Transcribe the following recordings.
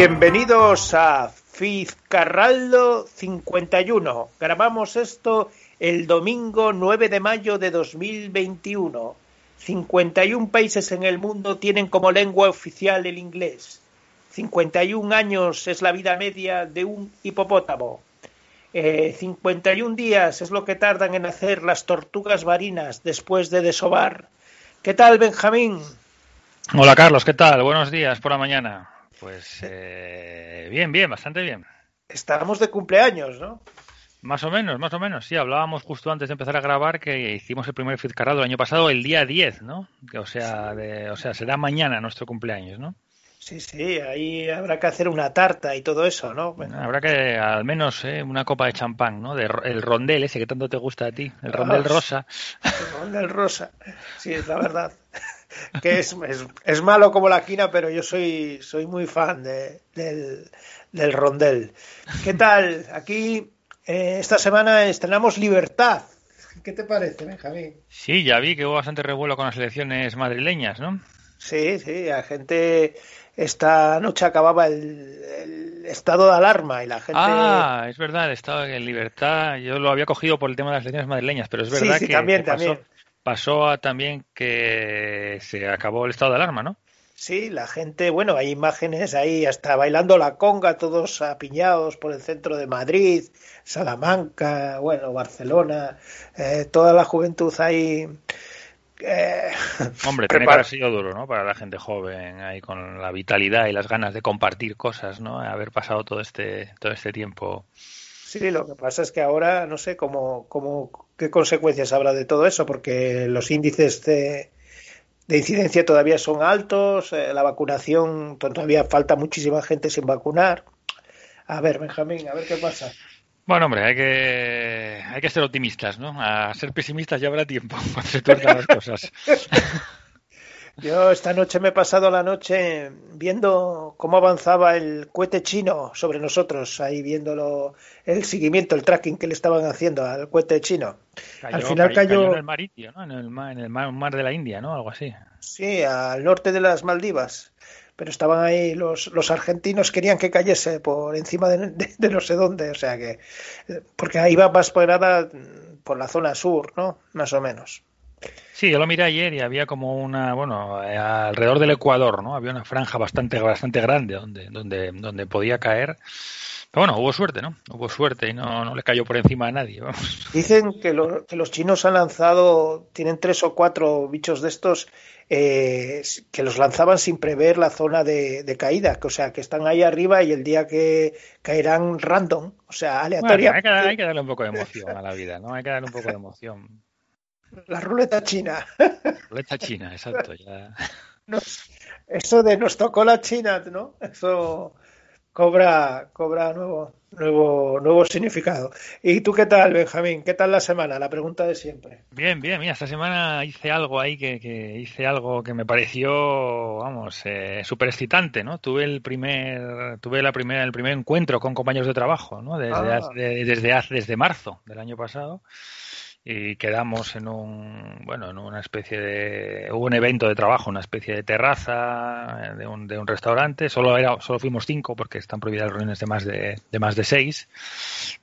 Bienvenidos a Fizcarraldo 51. Grabamos esto el domingo 9 de mayo de 2021. 51 países en el mundo tienen como lengua oficial el inglés. 51 años es la vida media de un hipopótamo. 51 eh, días es lo que tardan en hacer las tortugas marinas después de desovar. ¿Qué tal, Benjamín? Hola, Carlos, ¿qué tal? Buenos días por la mañana. Pues eh, bien, bien, bastante bien. Estamos de cumpleaños, ¿no? Más o menos, más o menos. Sí, hablábamos justo antes de empezar a grabar que hicimos el primer Fizcarrado el año pasado, el día 10, ¿no? O sea, o sea, será mañana nuestro cumpleaños, ¿no? Sí, sí, ahí habrá que hacer una tarta y todo eso, ¿no? Habrá que al menos ¿eh? una copa de champán, ¿no? De, el rondel ese que tanto te gusta a ti, el rondel ah, rosa. El rondel rosa, sí, es la verdad. que es, es, malo como la quina, pero yo soy, soy muy fan de, del, del rondel. ¿Qué tal? Aquí eh, esta semana estrenamos Libertad. ¿Qué te parece, Benjamín? Sí, ya vi que hubo bastante revuelo con las elecciones madrileñas, ¿no? Sí, sí, la gente esta noche acababa el, estado de alarma y la gente. Ah, es verdad, el estado de libertad. Yo lo había cogido por el tema de las elecciones madrileñas, pero es verdad que, también, pasó, también. Pasó a también que se acabó el estado de alarma, ¿no? Sí, la gente, bueno, hay imágenes ahí hasta bailando la conga, todos apiñados por el centro de Madrid, Salamanca, bueno, Barcelona, eh, toda la juventud ahí eh, Hombre, tiene que haber sido duro, ¿no? Para la gente joven, ahí con la vitalidad y las ganas de compartir cosas, ¿no? Haber pasado todo este, todo este tiempo. Sí, lo que pasa es que ahora no sé cómo, cómo qué consecuencias habrá de todo eso, porque los índices de, de incidencia todavía son altos, eh, la vacunación todavía falta muchísima gente sin vacunar. A ver, Benjamín, a ver qué pasa. Bueno, hombre, hay que, hay que ser optimistas, ¿no? A ser pesimistas ya habrá tiempo cuando se tuercan las cosas. Yo esta noche me he pasado la noche viendo cómo avanzaba el cohete chino sobre nosotros, ahí viéndolo, el seguimiento, el tracking que le estaban haciendo al cohete chino. al final cayó, en el mar, ¿no? En el mar, en el mar de la India, ¿no? Algo así. Sí, al norte de las Maldivas pero estaban ahí los, los argentinos querían que cayese por encima de, no sé dónde, o sea que porque ahí va más por por la zona sur, ¿no? Más o menos. Sí, yo lo miré ayer y había como una, bueno, alrededor del Ecuador, ¿no? Había una franja bastante bastante grande donde donde donde podía caer. Pero bueno, hubo suerte, ¿no? Hubo suerte y no, no le cayó por encima a nadie. Dicen que, que los chinos han lanzado, tienen tres o cuatro bichos de estos eh, que los lanzaban sin prever la zona de, caída, o sea, que están ahí arriba y el día que caerán random, o sea, aleatoria. hay, que, darle un poco de emoción a la vida, ¿no? Hay que darle un poco de emoción. La ruleta china. Ruleta china, exacto. Ya. eso de nos tocó la China, ¿no? Eso cobra, cobra nuevo, nuevo, nuevo significado. ¿Y tú qué tal, Benjamín? ¿Qué tal la semana? La pregunta de siempre. Bien, bien, mira, esta semana hice algo ahí que, que hice algo que me pareció, vamos, eh, súper excitante, ¿no? Tuve el primer, tuve la primera, el primer encuentro con compañeros de trabajo, ¿no? Desde, ah. desde, desde marzo del año pasado y quedamos en un bueno en una especie de hubo un evento de trabajo una especie de terraza de un, de un restaurante. Solo era solo fuimos cinco porque están prohibidas reuniones de más de, de más de seis.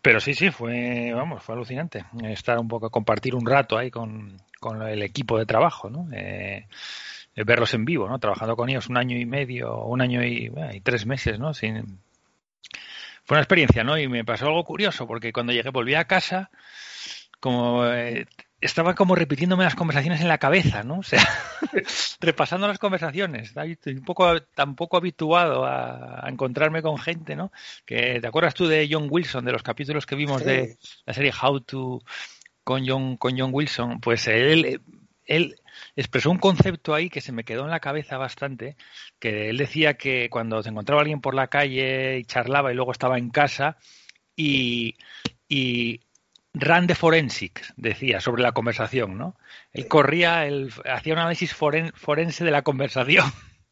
Pero sí sí fue vamos fue alucinante. Estar un poco compartir un rato ahí con, con el equipo de trabajo no eh, verlos en vivo no trabajando con ellos un año y medio un año y, y tres meses no sin fue una experiencia no y me pasó algo curioso porque cuando llegué volví a casa como eh, estaba como repitiéndome las conversaciones en la cabeza, ¿no? O sea, repasando las conversaciones. Estoy un poco tampoco habituado a, encontrarme con gente, ¿no? Que te acuerdas tú de John Wilson, de los capítulos que vimos de la serie How to con John con John Wilson, pues él él expresó un concepto ahí que se me quedó en la cabeza bastante, que él decía que cuando se encontraba alguien por la calle y charlaba y luego estaba en casa y, y Run de Forensics, decía, sobre la conversación, ¿no? Él corría, él hacía un análisis forense de la conversación.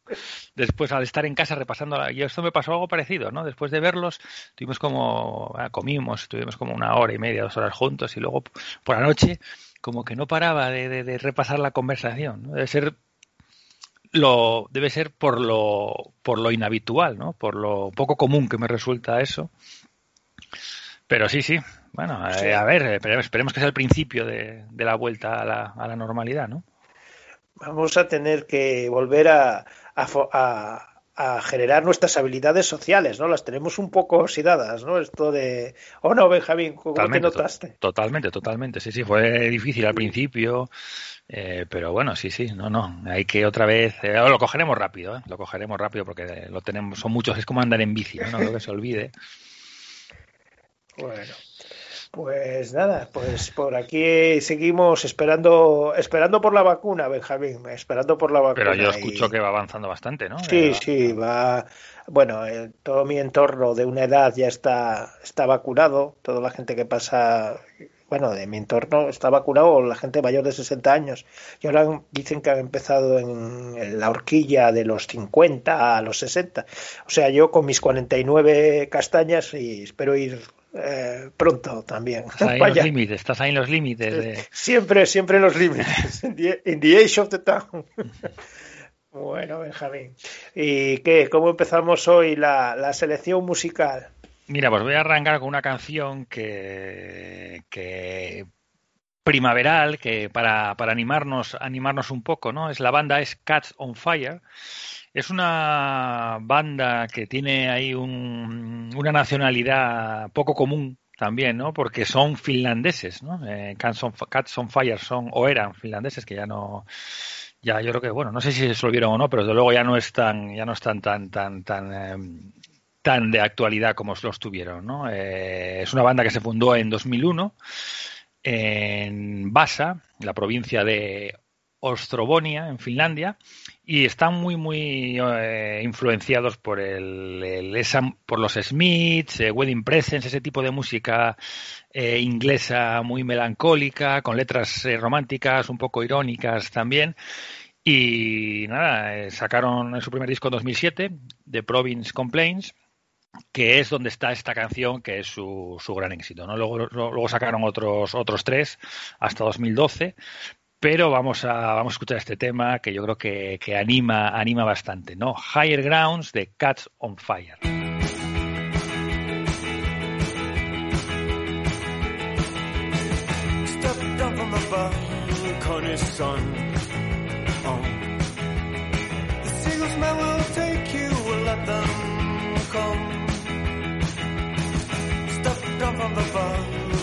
Después, al estar en casa repasando, y esto me pasó algo parecido, ¿no? Después de verlos, tuvimos como, ah, comimos, tuvimos como una hora y media, dos horas juntos, y luego por la noche, como que no paraba de, repasar la conversación, ¿no? Debe ser lo debe ser por lo por lo inhabitual, ¿no? Por lo poco común que me resulta eso. Pero sí, sí. Bueno, eh, a ver, esperemos, que sea el principio de, la vuelta a la, a la, normalidad, ¿no? Vamos a tener que volver a, a, a, generar nuestras habilidades sociales, ¿no? Las tenemos un poco oxidadas, ¿no? Esto de... ¿O no, Benjamín? ¿Cómo te notaste? totalmente, totalmente. Sí, sí, fue difícil al principio. Eh, pero bueno, sí, sí, no, no, hay que otra vez, eh, lo cogeremos rápido, ¿eh? lo cogeremos rápido porque lo tenemos, son muchos, es como andar en bici, ¿no? no que se olvide. Bueno, pues nada, pues por aquí seguimos esperando, esperando por la vacuna, Benjamín, esperando por la vacuna. Pero yo escucho que va avanzando bastante, ¿no? Sí, sí, va. Bueno, todo mi entorno de una edad ya está, está vacunado, toda la gente que pasa bueno, de mi entorno está vacunado la gente mayor de 60 años. Y ahora dicen que han empezado en, la horquilla de los 50 a los 60. O sea, yo con mis 49 castañas y espero ir eh, pronto también. Estás ahí en los límites, estás ahí en los límites. Siempre, siempre en los límites. In the, age of the town. bueno, Benjamín. ¿Y qué? ¿Cómo empezamos hoy la, la selección musical? Mira, pues voy a arrancar con una canción que, que primaveral, que para, para animarnos, animarnos un poco, ¿no? Es la banda es Cats on Fire. Es una banda que tiene ahí un, una nacionalidad poco común también, ¿no? Porque son finlandeses, ¿no? Eh, Cats, on, Fire son o eran finlandeses que ya no ya yo creo que bueno no sé si se volvieron o no pero desde luego ya no están ya no están tan tan tan em, tan de actualidad como los tuvieron. ¿no? Eh, es una banda que se fundó en 2001 en Vasa, la provincia de Ostrobonia, en Finlandia, y están muy, muy eh, influenciados por, el, por los Smiths, eh, Wedding Presents, ese tipo de música inglesa muy melancólica, con letras románticas, un poco irónicas también. Y nada, sacaron su primer disco en 2007, The Province Complaints, que es donde está esta canción, que es su, su gran éxito. ¿no? Luego, luego sacaron otros, otros tres hasta 2012, pero vamos a, vamos a escuchar este tema que yo creo que, que anima, anima bastante, ¿no? Higher Grounds de Cats on Fire. from the balcony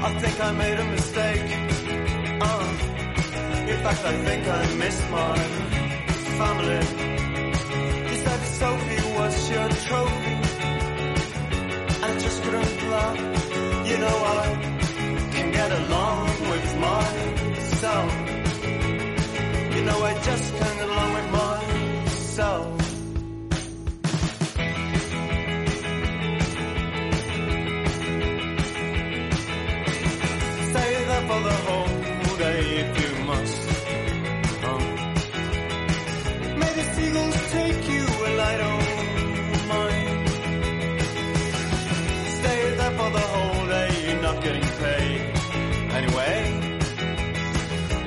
I think I made a mistake. Uh, in fact, I think I missed my family. You said Sophie was your trophy. I just couldn't laugh. You know I can get along with myself. You know, I just can't get along with myself. For the whole day, you're not getting paid anyway.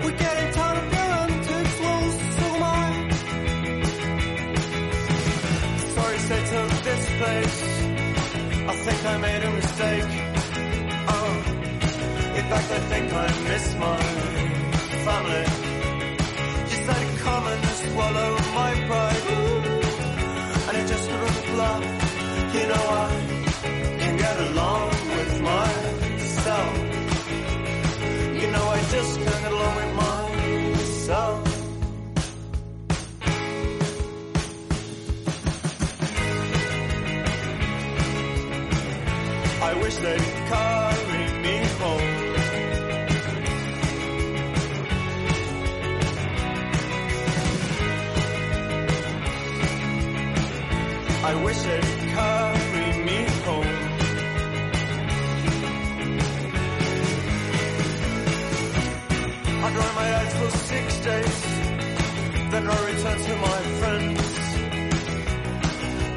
We're getting tired of your antics, well, so am I. Sorry, say to this place. I think I made a mistake. Oh, in fact, I think I miss my family. You said come and swallow my pride. Wish they'd carry me home. I wish they'd carry me home. I dry my eyes for six days, then I return to my friends.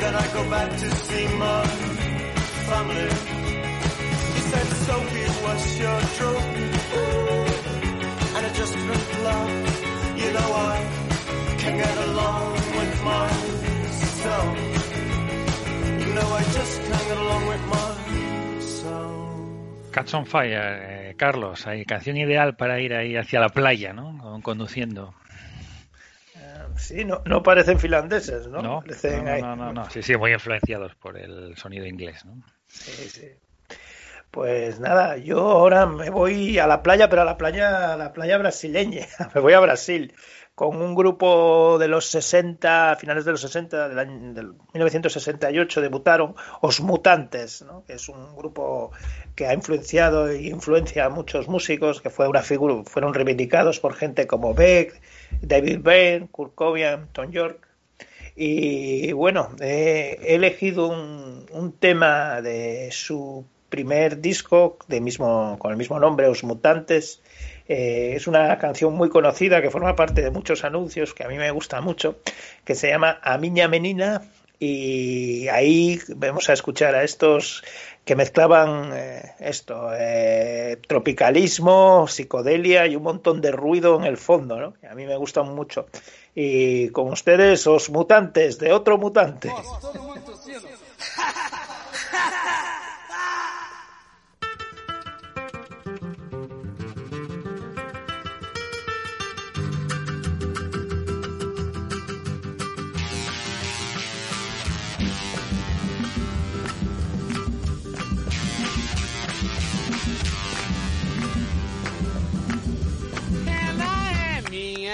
Then I go back to see my family. He said, Sophie, what's your trophy? And I just couldn't laugh. You know I can get along with myself. You know I just can't get along with myself. Cats on Fire, eh, Carlos, hay canción ideal para ir ahí hacia la playa, ¿no? Conduciendo. Sí, no, no parecen finlandeses, ¿no? No, Parecen no, ahí- no, no, no, sí, sí, muy influenciados por el sonido inglés, ¿no? Sí, sí. Pues nada, yo ahora me voy a la playa, pero a la playa, a la playa brasileña. Me voy a Brasil con un grupo de los 60, finales de los 60, del, año, del 1968 debutaron Os Mutantes, ¿no? que es un grupo que ha influenciado y influencia a muchos músicos, que fue una figura, fueron reivindicados por gente como Beck, David Byrne, Kurt Cobain, Tom York. Y bueno, he elegido un tema de su primer disco de mismo, con el mismo nombre, Os Mutantes. Eh, es una canción muy conocida que forma parte de muchos anuncios que a mí me gusta mucho, que se llama A Miña Menina. Y ahí vamos a escuchar a estos que mezclaban eh, esto, eh, tropicalismo, psicodelia y un montón de ruido en el fondo, ¿no? A mí me gustan mucho. Y con ustedes, os mutantes de otro mutante.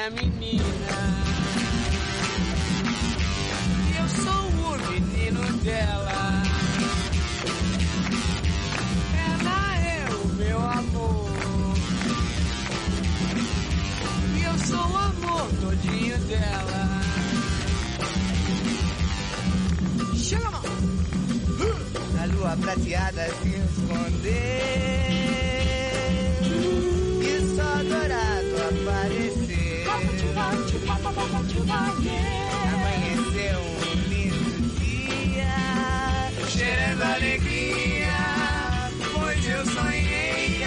Minha menina. Eu sou o menino dela. Ela é o meu amor. E eu sou o amor todinho dela. Chama! A lua prateada se escondeu e só dourado apareceu. Amanheceu um lindo dia, cheirando alegria, pois eu sonhei e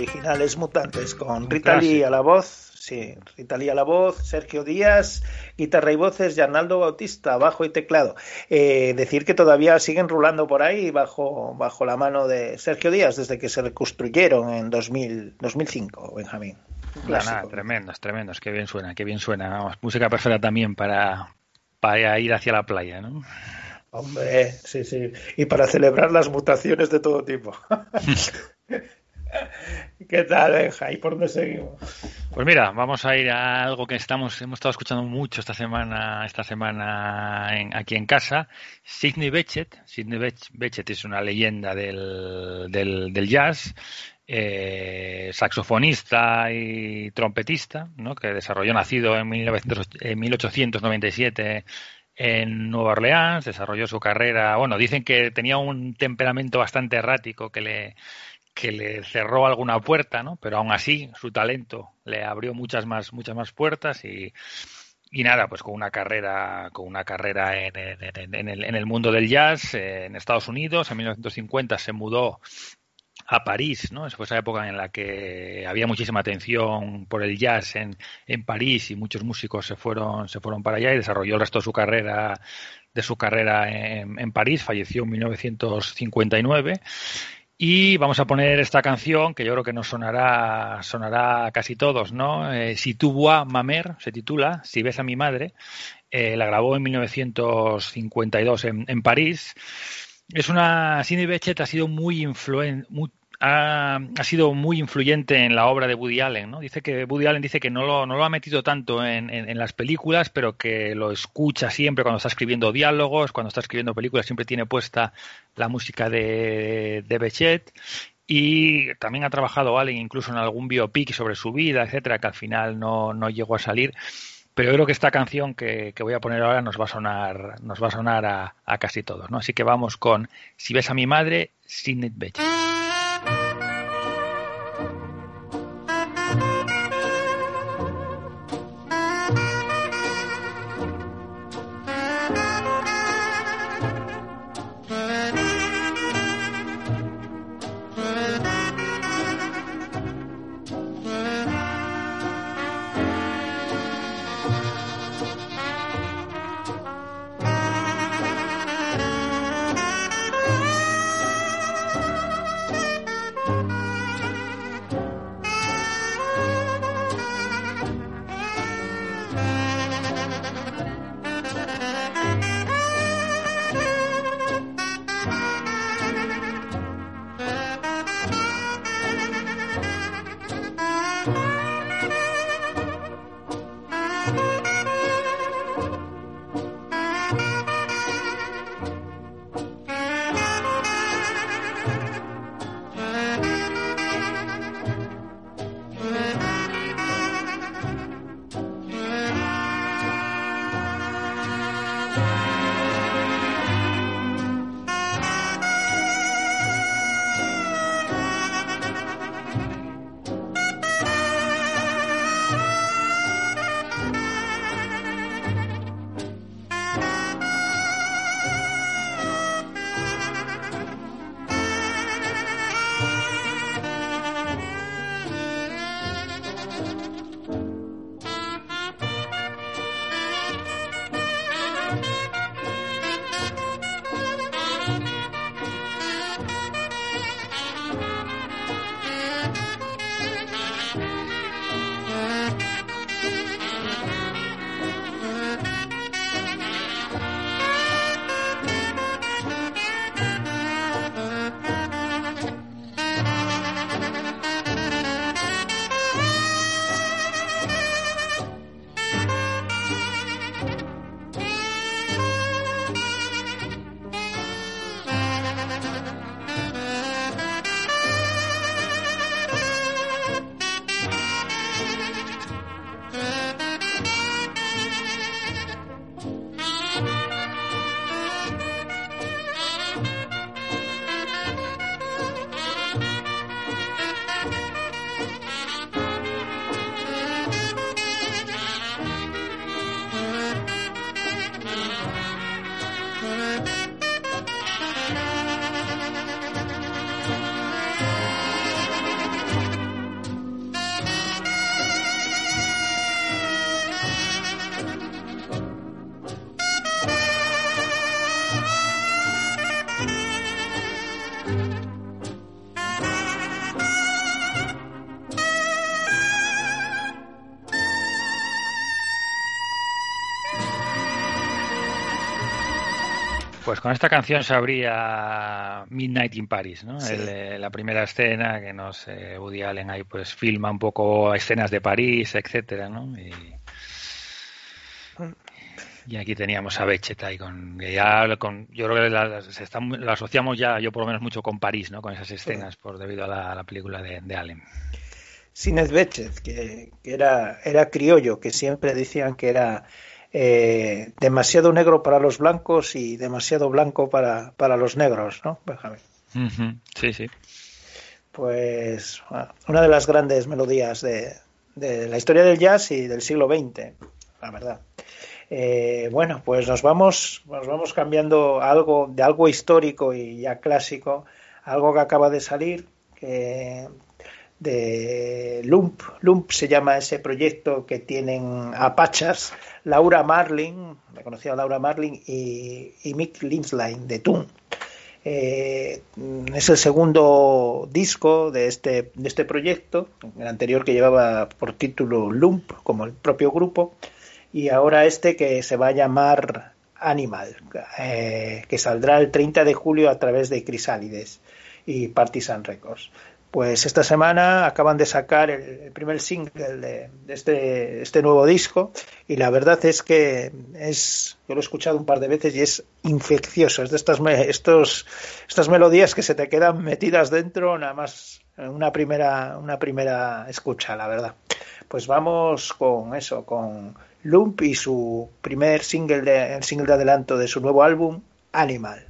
originales mutantes con Un Rita Lee a la voz, sí, Rita Lee a la voz, Sergio Díaz, guitarra y voces, y Arnaldo Bautista, bajo y teclado. Eh, decir que todavía siguen rulando por ahí bajo, bajo la mano de Sergio Díaz desde que se reconstruyeron en 2000, 2005, Benjamín. Nada, clásico. tremendos, tremendos, qué bien suena, qué bien suena. Vamos, música perfecta también para, para ir hacia la playa, ¿no? Hombre, sí, sí. Y para celebrar las mutaciones de todo tipo. ¿Qué tal, Benja? ¿Y por dónde seguimos? Pues mira, vamos a ir a algo que estamos, hemos estado escuchando mucho esta semana, esta semana en- aquí en casa. Sidney Bechet. Sidney Bech- Bechet es una leyenda del, del, jazz, eh, saxofonista y trompetista, ¿no? que desarrolló, nacido en, 1900 en 1897 en Nueva Orleans, desarrolló su carrera, bueno, dicen que tenía un temperamento bastante errático que le, que le cerró alguna puerta, ¿no? Pero aún así su talento le abrió muchas más, muchas más puertas y, nada, pues con una carrera, con una carrera en, en- en el, en el mundo del jazz eh, en Estados Unidos. En 1950 se mudó a París, ¿no? Esa fue esa época en la que había muchísima atención por el jazz en, en París y muchos músicos se fueron, se fueron para allá y desarrolló el resto de su carrera, de su carrera en, en París. Falleció en 1959. Y vamos a poner esta canción que yo creo que nos sonará, sonará a casi todos, ¿no? Eh, si tu vois ma mère se titula, Si ves a mi madre. Eh, la grabó en 1952 en, en París. Es una. Sidney Bechet ha sido muy influen, muy- ha, sido muy influyente en la obra de Woody Allen, ¿no? Dice que Woody Allen dice que no lo, no lo ha metido tanto en, las películas, pero que lo escucha siempre cuando está escribiendo diálogos, cuando está escribiendo películas, siempre tiene puesta la música de, de Bechet. Y también ha trabajado Allen incluso en algún biopic sobre su vida, etcétera, que al final no, llegó a salir. Pero creo que esta canción que, voy a poner ahora nos va a sonar, nos va a sonar a, a casi todos, ¿no? Así que vamos con Si ves a mi madre, Sidney Bechet. Pues con esta canción se abría Midnight in Paris, ¿no? Sí. El, eh, la primera escena que nos Woody Allen ahí pues filma un poco escenas de París, etcétera, ¿no? Y, y aquí teníamos a Bechet ahí con, ya con yo creo que la, se está- la asociamos ya yo por lo menos mucho con París, ¿no? Con esas escenas por debido a la, a la película de, de Allen. Sinez Bechet, que, que era, era criollo, que siempre decían que era eh, demasiado negro para los blancos y demasiado blanco para, para los negros, ¿no, Benjamín? Sí, sí. Pues una de las grandes melodías de, de la historia del jazz y del siglo XX, la verdad. Eh, bueno, pues nos vamos, nos vamos cambiando algo de algo histórico y ya clásico, algo que acaba de salir, que de Lump. Lump se llama ese proyecto que tienen Apachas, Laura Marlin, la conocida Laura Marlin, y, y Mick Linsline de Toon. Eh, es el segundo disco de este, de este proyecto, el anterior que llevaba por título Lump, como el propio grupo, y ahora este que se va a llamar Animal, eh, que saldrá el 30 de julio a través de Crisálides y Partisan Records. Pues esta semana acaban de sacar el, primer single de, este, este nuevo disco y la verdad es que es, yo lo he escuchado un par de veces y es infeccioso, es de estas, estos, estas melodías que se te quedan metidas dentro nada más una primera, una primera escucha, la verdad. Pues vamos con eso, con Lump y su primer single de, el single de adelanto de su nuevo álbum, Animal.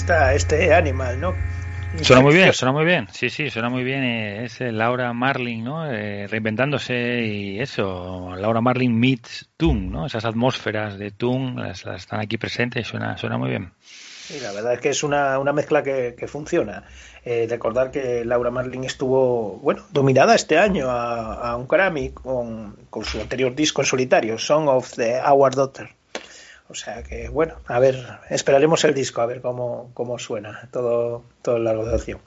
Está este Animal, ¿no? Suena muy bien, suena muy bien. Sí, sí, suena muy bien. eh, Es eh, Laura Marling, ¿no? Eh, reinventándose y eso. Laura Marling meets Toon, ¿no? Esas atmósferas de Toon las, las están aquí presentes y suena, suena muy bien. Sí, la verdad es que es una, una mezcla que, que funciona. Eh, recordar que Laura Marling estuvo, bueno, dominada este año a, a un Grammy con, con su anterior disco en solitario, Song of the Our Daughter. O sea que, bueno, a ver, esperaremos el disco, a ver cómo, cómo suena todo, todo el largo de acción.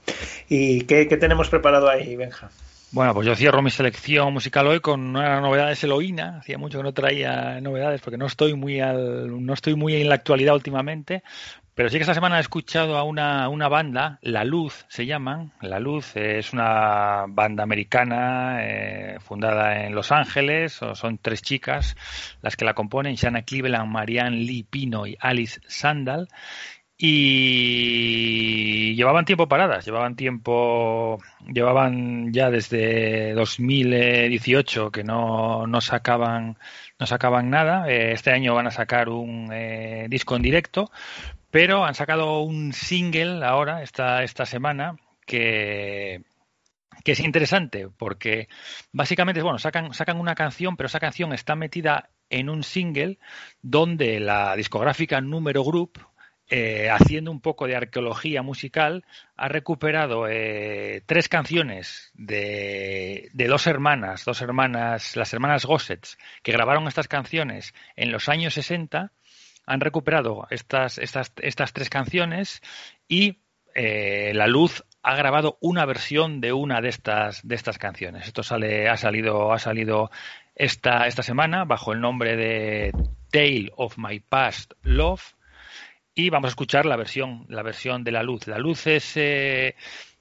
¿Y qué, qué tenemos preparado ahí, Benja? Bueno, pues yo cierro mi selección musical hoy con una novedad de Eloína. Hacía mucho que no traía novedades porque no estoy muy al, no estoy muy en la actualidad últimamente. Pero sí que esta semana he escuchado a una, una banda, La Luz se llaman. La Luz es una banda americana eh, fundada en Los Ángeles. Son tres chicas las que la componen: Shanna Cleveland, Marianne Lee Pino y Alice Sandal. Y llevaban tiempo paradas, llevaban tiempo, llevaban ya desde 2018 que no, no sacaban, no sacaban nada. Eh, este año van a sacar un eh, disco en directo, pero han sacado un single ahora, esta, esta semana, que, que es interesante porque básicamente, bueno, sacan, sacan una canción, pero esa canción está metida en un single donde la discográfica Número Group, eh, haciendo un poco de arqueología musical, ha recuperado eh, tres canciones de, de, dos hermanas, dos hermanas, las hermanas Gossets, que grabaron estas canciones en los años 60, han recuperado estas, estas, estas tres canciones y eh, La Luz ha grabado una versión de una de estas, de estas canciones. Esto sale, ha salido, ha salido esta, esta semana bajo el nombre de Tale of My Past Love y vamos a escuchar la versión, la versión de La Luz. La Luz es, eh,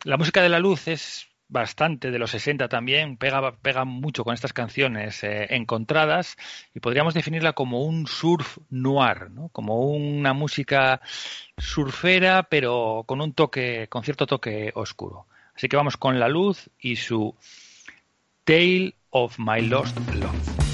la música de La Luz es bastante de los 60 también, pega, pega mucho con estas canciones eh, encontradas y podríamos definirla como un surf noir, ¿no? como una música surfera pero con un toque, con cierto toque oscuro. Así que vamos con La Luz y su Tale of My Lost Love.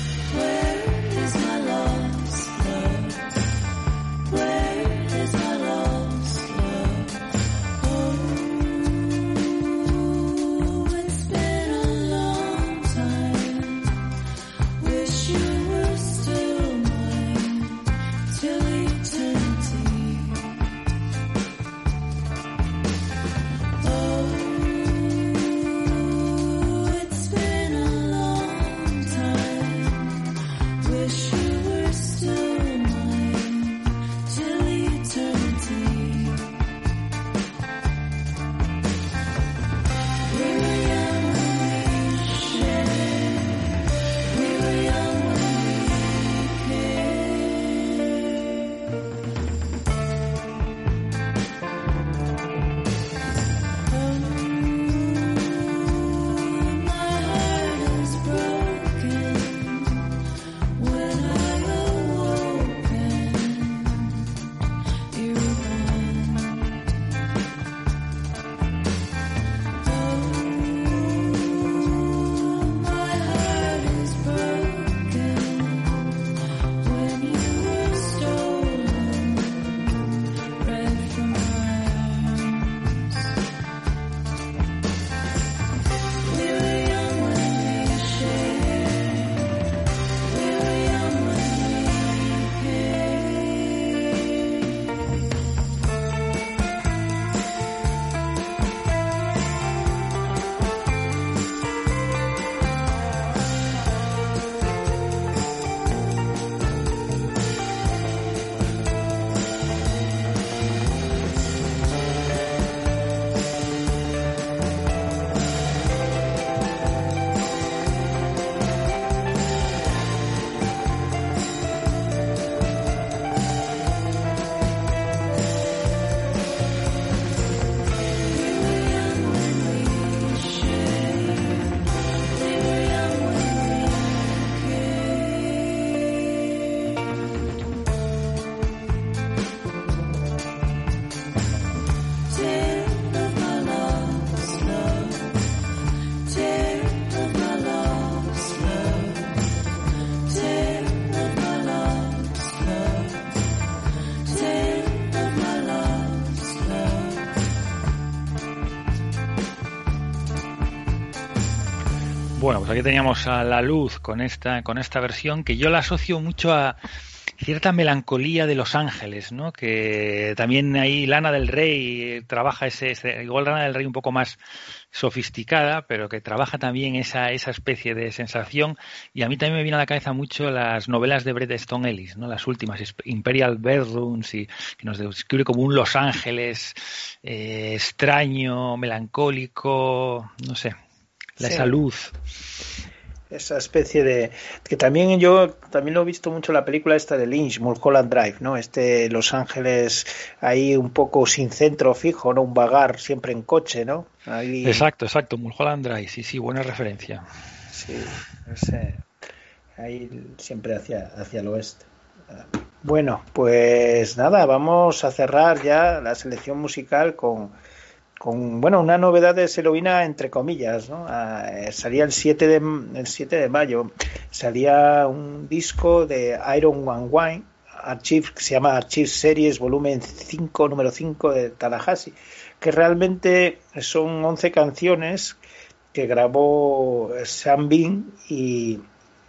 Pues aquí teníamos a la luz con esta, con esta versión que yo la asocio mucho a cierta melancolía de Los Ángeles, ¿no? Que también ahí Lana del Rey trabaja ese, igual Lana del Rey un poco más sofisticada, pero que trabaja también esa, esa especie de sensación. Y a mí también me viene a la cabeza mucho las novelas de Bret Stone Ellis, ¿no? Las últimas, Imperial Bedrooms, y que nos describe como un Los Ángeles eh, extraño, melancólico, no sé, la, Sí. esa especie de que también yo también lo he visto mucho en la película esta de Lynch Mulholland Drive no este Los Ángeles ahí un poco sin centro fijo no un vagar siempre en coche no ahí. Exacto, exacto, Mulholland Drive, sí, sí, buena referencia. sí ese- ahí siempre hacia hacia el oeste. Bueno pues nada vamos a cerrar ya la selección musical con con bueno una novedad de Selovina entre comillas ¿no? Ah, eh, salía el 7 de el 7 de mayo salía un disco de Iron One Wine Archive que se llama Archive Series volumen 5 número 5 de Tallahassee que realmente son 11 canciones que grabó Sam Bean y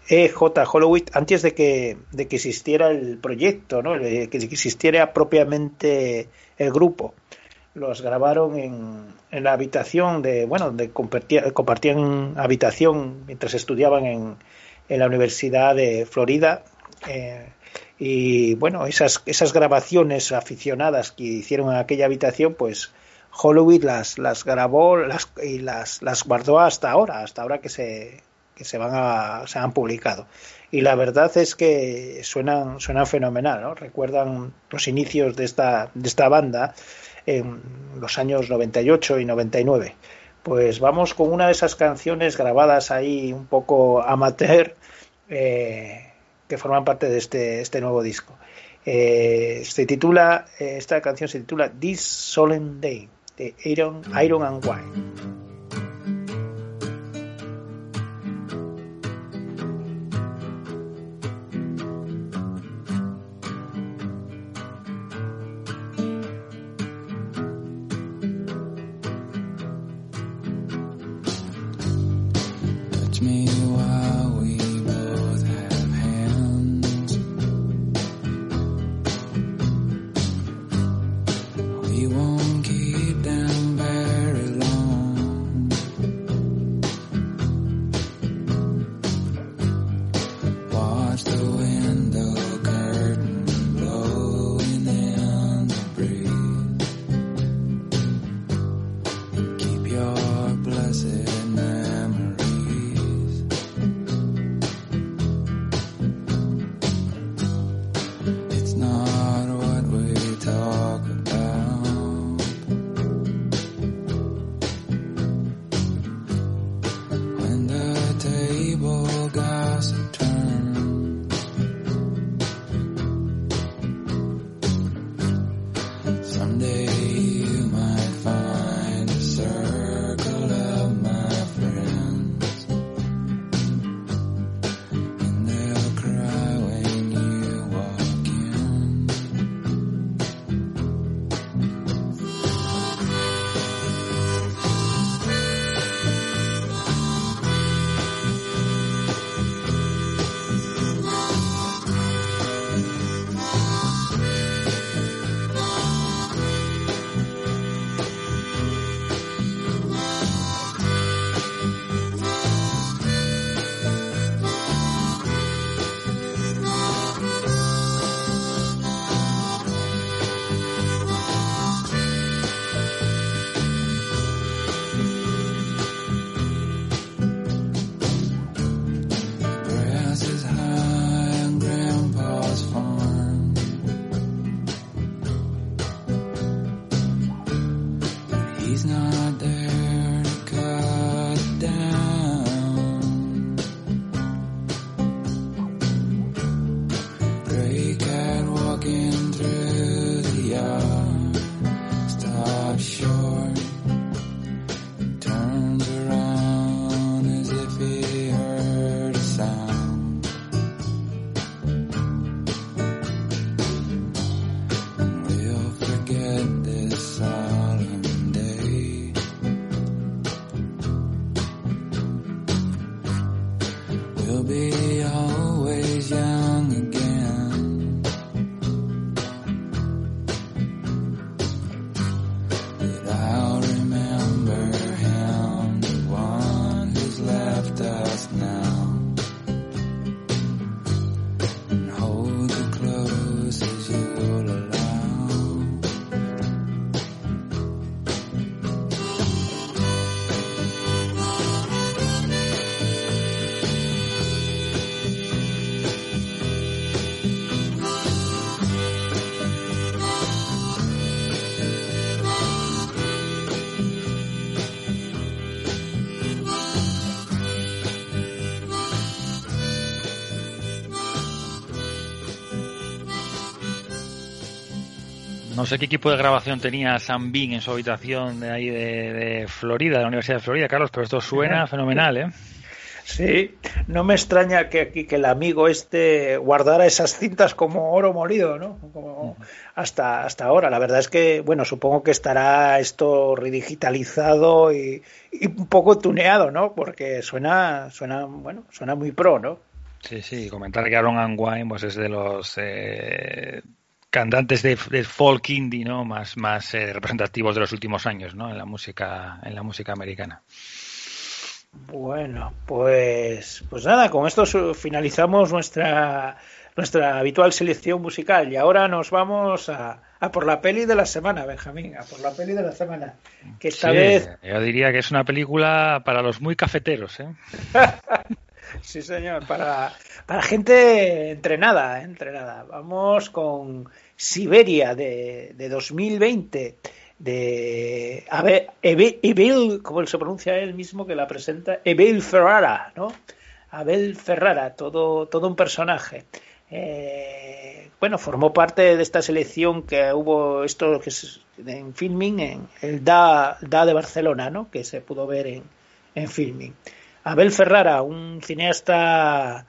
E.J. Holloway antes de que, de que existiera el proyecto, ¿no? de que existiera propiamente el grupo los grabaron en, en la habitación de, bueno, donde compartía- compartían habitación mientras estudiaban en, en la Universidad de Florida. eh, y bueno, esas, esas grabaciones aficionadas que hicieron en aquella habitación, pues Holloway las, las grabó las, y las, las guardó hasta ahora, hasta ahora que se, que se van a, se han publicado. Y la verdad es que suenan, suenan fenomenal, ¿no? Recuerdan los inicios de esta, de esta banda en los años 98 y 99. Pues vamos con una de esas canciones grabadas ahí un poco amateur eh, que forman parte de este, este nuevo disco. Eh, se titula, eh, esta canción se titula This Solemn Day de Iron, Iron and Wine. No sé qué equipo de grabación tenía Sam Bean en su habitación de ahí de, de Florida, de la Universidad de Florida, Carlos, pero esto suena fenomenal, ¿eh? Sí, no me extraña que aquí que el amigo este guardara esas cintas como oro molido, ¿no? Como hasta, hasta ahora. La verdad es que, bueno, supongo que estará esto redigitalizado y, y un poco tuneado, ¿no? Porque suena, suena, bueno, suena muy pro, ¿no? Sí, sí, comentar que Aaron Anguine pues es de los eh, cantantes de, de folk indie, ¿no? Más, más eh, representativos de los últimos años, ¿no? En la música, en la música americana. Bueno, pues, pues nada, con esto finalizamos nuestra, nuestra habitual selección musical y ahora nos vamos a, a por la peli de la semana, Benjamín, a por la peli de la semana, que esta Sí, vez, yo diría que es una película para los muy cafeteros, ¿eh? sí señor, para, para gente entrenada, ¿eh? entrenada. Vamos con Siberia de, de 2020 de Abel, como se pronuncia él mismo que la presenta, Abel Ferrara, ¿no? Abel Ferrara, todo, todo un personaje. Eh, bueno, formó parte de esta selección que hubo esto que es en filming, en el DA, DA de Barcelona, ¿no? Que se pudo ver en, en filming. Abel Ferrara, un cineasta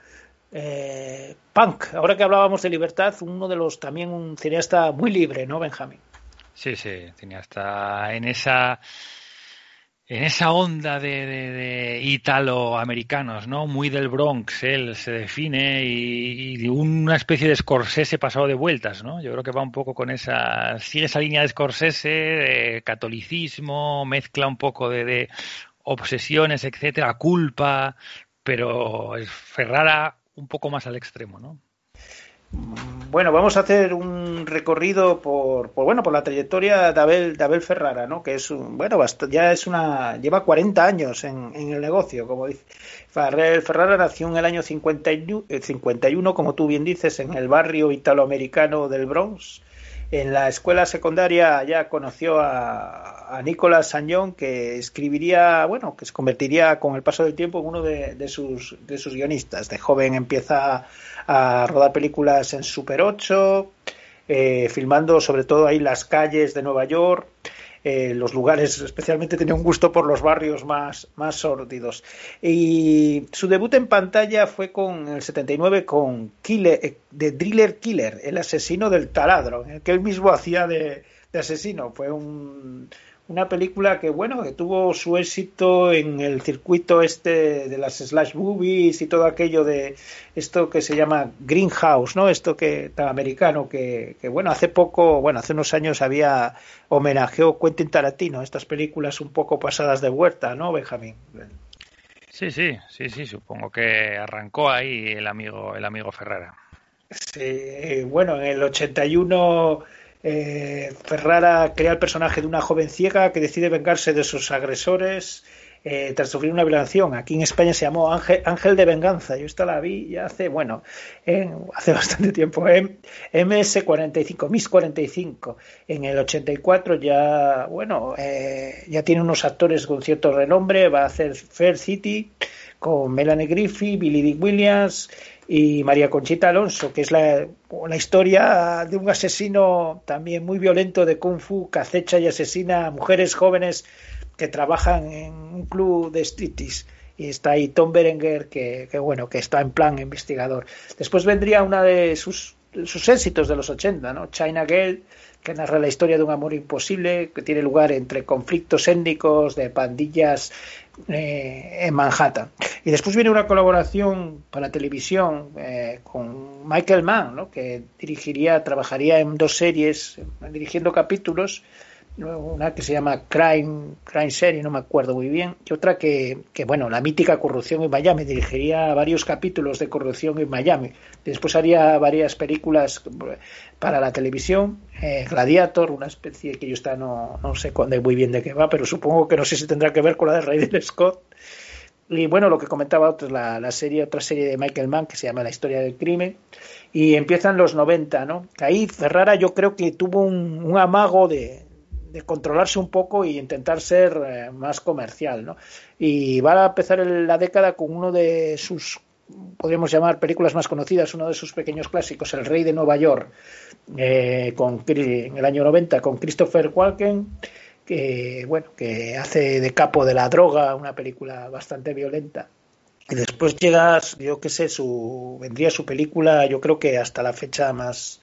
eh, punk. Ahora que hablábamos de libertad, uno de los también un cineasta muy libre, ¿no, Benjamín? Sí, sí, tenía hasta en esa en esa onda de, italoamericanos, ¿no? Muy del Bronx, él se define y, una especie de Scorsese pasado de vueltas, ¿no? Yo creo que va un poco con esa, sigue esa línea de Scorsese, de catolicismo, mezcla un poco de obsesiones, etcétera, culpa, pero Ferrara un poco más al extremo, ¿no? Bueno, vamos a hacer un recorrido por, por bueno, por la trayectoria de Abel, Ferrara, ¿no? Que es un, bueno, ya es una, lleva 40 años en, el negocio, como dice. Ferrara nació en el año 51, eh, 51, como tú bien dices, en el barrio italoamericano del Bronx. En la escuela secundaria ya conoció a, a Nicolás Sañón, que escribiría, bueno, que se convertiría con el paso del tiempo en uno de, sus, de sus guionistas. De joven empieza a rodar películas en Super 8, eh, filmando sobre todo ahí las calles de Nueva York, eh, los lugares, especialmente tenía un gusto por los barrios más, más sórdidos. Y su debut en pantalla fue con el 79 con Killer, eh, de Driller Killer, el asesino del taladro, en el que él mismo hacía de, de asesino. Fue un, una película que, bueno, que tuvo su éxito en el circuito este de las slash movies y todo aquello de esto que se llama Greenhouse, ¿no? Esto que tan americano que, que bueno, hace poco, bueno, hace unos años había homenajeó Quentin Tarantino, estas películas un poco pasadas de huerta, ¿no, Benjamín? Sí, sí, sí, sí, supongo que arrancó ahí el amigo, el amigo Ferrara. Sí, bueno, en el 81 eh, Ferrara crea el personaje de una joven ciega que decide vengarse de sus agresores eh, tras sufrir una violación. Aquí en España se llamó Ángel, de Venganza. Yo esta la vi ya hace, bueno, en- hace bastante tiempo. En MS45, Miss 45. En el 84 ya, bueno, eh, ya tiene unos actores con cierto renombre. Va a hacer Fair City con Melanie Griffith, Billy Dee Williams y María Conchita Alonso, que es la, historia de un asesino también muy violento de Kung Fu que acecha y asesina a mujeres jóvenes que trabajan en un club de striptease. Y está ahí Tom Berenger, que, que bueno, que está en plan investigador. Después vendría una de sus, sus éxitos de los 80, ¿no? China Girl, que narra la historia de un amor imposible que tiene lugar entre conflictos étnicos de pandillas eh, en Manhattan. Y después viene una colaboración para televisión eh, con Michael Mann, ¿no? que dirigiría, trabajaría en dos series, dirigiendo capítulos. Una que se llama Crime, Crime Serie, no me acuerdo muy bien, y otra que, que, bueno, la mítica corrupción en Miami, dirigiría varios capítulos de corrupción en Miami. Después haría varias películas para la televisión, eh, Gladiator, una especie que yo está no, no sé muy bien de qué va, pero supongo que no sé si tendrá que ver con la de Ridley Scott. Y bueno, lo que comentaba otro es la, la serie, otra serie de Michael Mann que se llama La historia del crimen. Y empiezan los 90, ¿no? Ahí Ferrara yo creo que tuvo un, un amago de, de controlarse un poco y intentar ser eh, más comercial, ¿no? Y va a empezar la década con uno de sus podríamos llamar películas más conocidas, uno de sus pequeños clásicos, El Rey de Nueva York, eh, con, en el año 90, con Christopher Walken, que, bueno, que hace de capo de la droga, una película bastante violenta. Y después llegas, yo qué sé, su, vendría su película, yo creo que hasta la fecha más,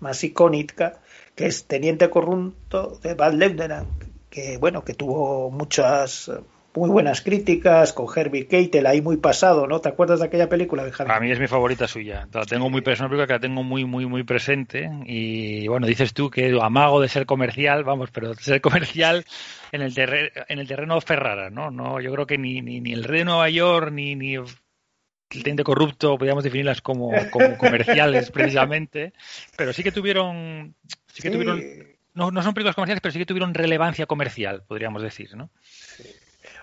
más icónica, que es Teniente Corrupto de Bad Lieutenant, que bueno, que tuvo muchas muy buenas críticas, con Herbie Keitel ahí muy pasado, ¿no? ¿Te acuerdas de aquella película, Benjamín? A mí es mi favorita suya. La tengo muy presente, porque la tengo muy, muy, muy presente. Y bueno, dices tú que amago de ser comercial, vamos, pero ser comercial en el, terre- en el terreno Ferrara, ¿no? no Yo creo que ni, ni, ni el Rey de Nueva York, ni, ni el Teniente Corrupto, podríamos definirlas como, como comerciales precisamente, pero sí que tuvieron. Sí que Sí. tuvieron no, no son películas comerciales, pero sí que tuvieron relevancia comercial, podríamos decir, ¿no?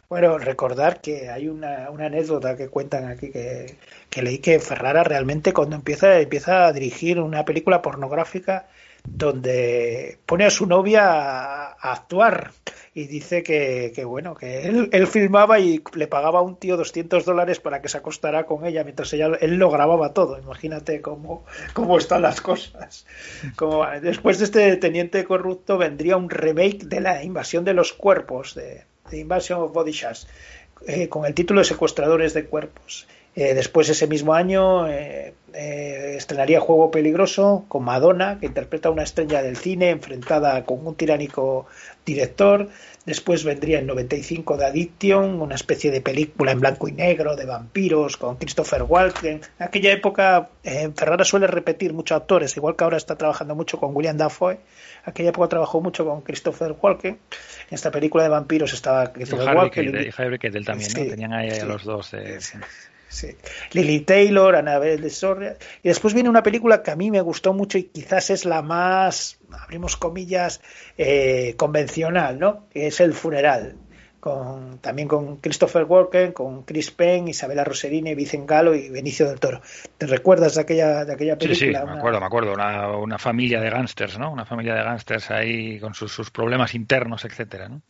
Bueno, recordar que hay una, una anécdota que cuentan aquí que, que leí que Ferrara realmente cuando empieza, empieza a dirigir una película pornográfica donde pone a su novia a, actuar y dice que, bueno, que él, filmaba y le pagaba a un tío 200 dólares para que se acostara con ella mientras ella, él lo grababa todo. Imagínate cómo, cómo están las cosas. Como, después de este Teniente Corrupto vendría un remake de la invasión de los cuerpos, de, de Invasion of Body eh, con el título de Secuestradores de Cuerpos. Eh, después ese mismo año eh, eh, estrenaría Juego Peligroso con Madonna, que interpreta a una estrella del cine enfrentada con un tiránico director. Después vendría en 95 The Addiction, una especie de película en blanco y negro de vampiros con Christopher Walken. En aquella época eh, Ferrara suele repetir muchos actores, igual que ahora está trabajando mucho con William Dafoe. Aquella época trabajó mucho con Christopher Walken. En esta película de vampiros estaba Y Christopher Walken. Keitel, y Harvey Keitel también, ¿no? Tenían ahí a los dos. Sí. Lily Taylor, Annabelle de Sorria. Y después viene una película que a mí me gustó mucho y quizás es la más, abrimos comillas, eh, convencional, ¿no? Que es El Funeral. Con, también con Christopher Walken, con Chris Penn, Isabella Rossellini, Vicen Galo y Benicio del Toro. ¿Te recuerdas de aquella, de aquella Sí, sí, película? me acuerdo, me acuerdo. Una, una familia de gángsters, ¿no? Una familia de gángsters ahí con sus, sus problemas internos, etcétera, ¿no?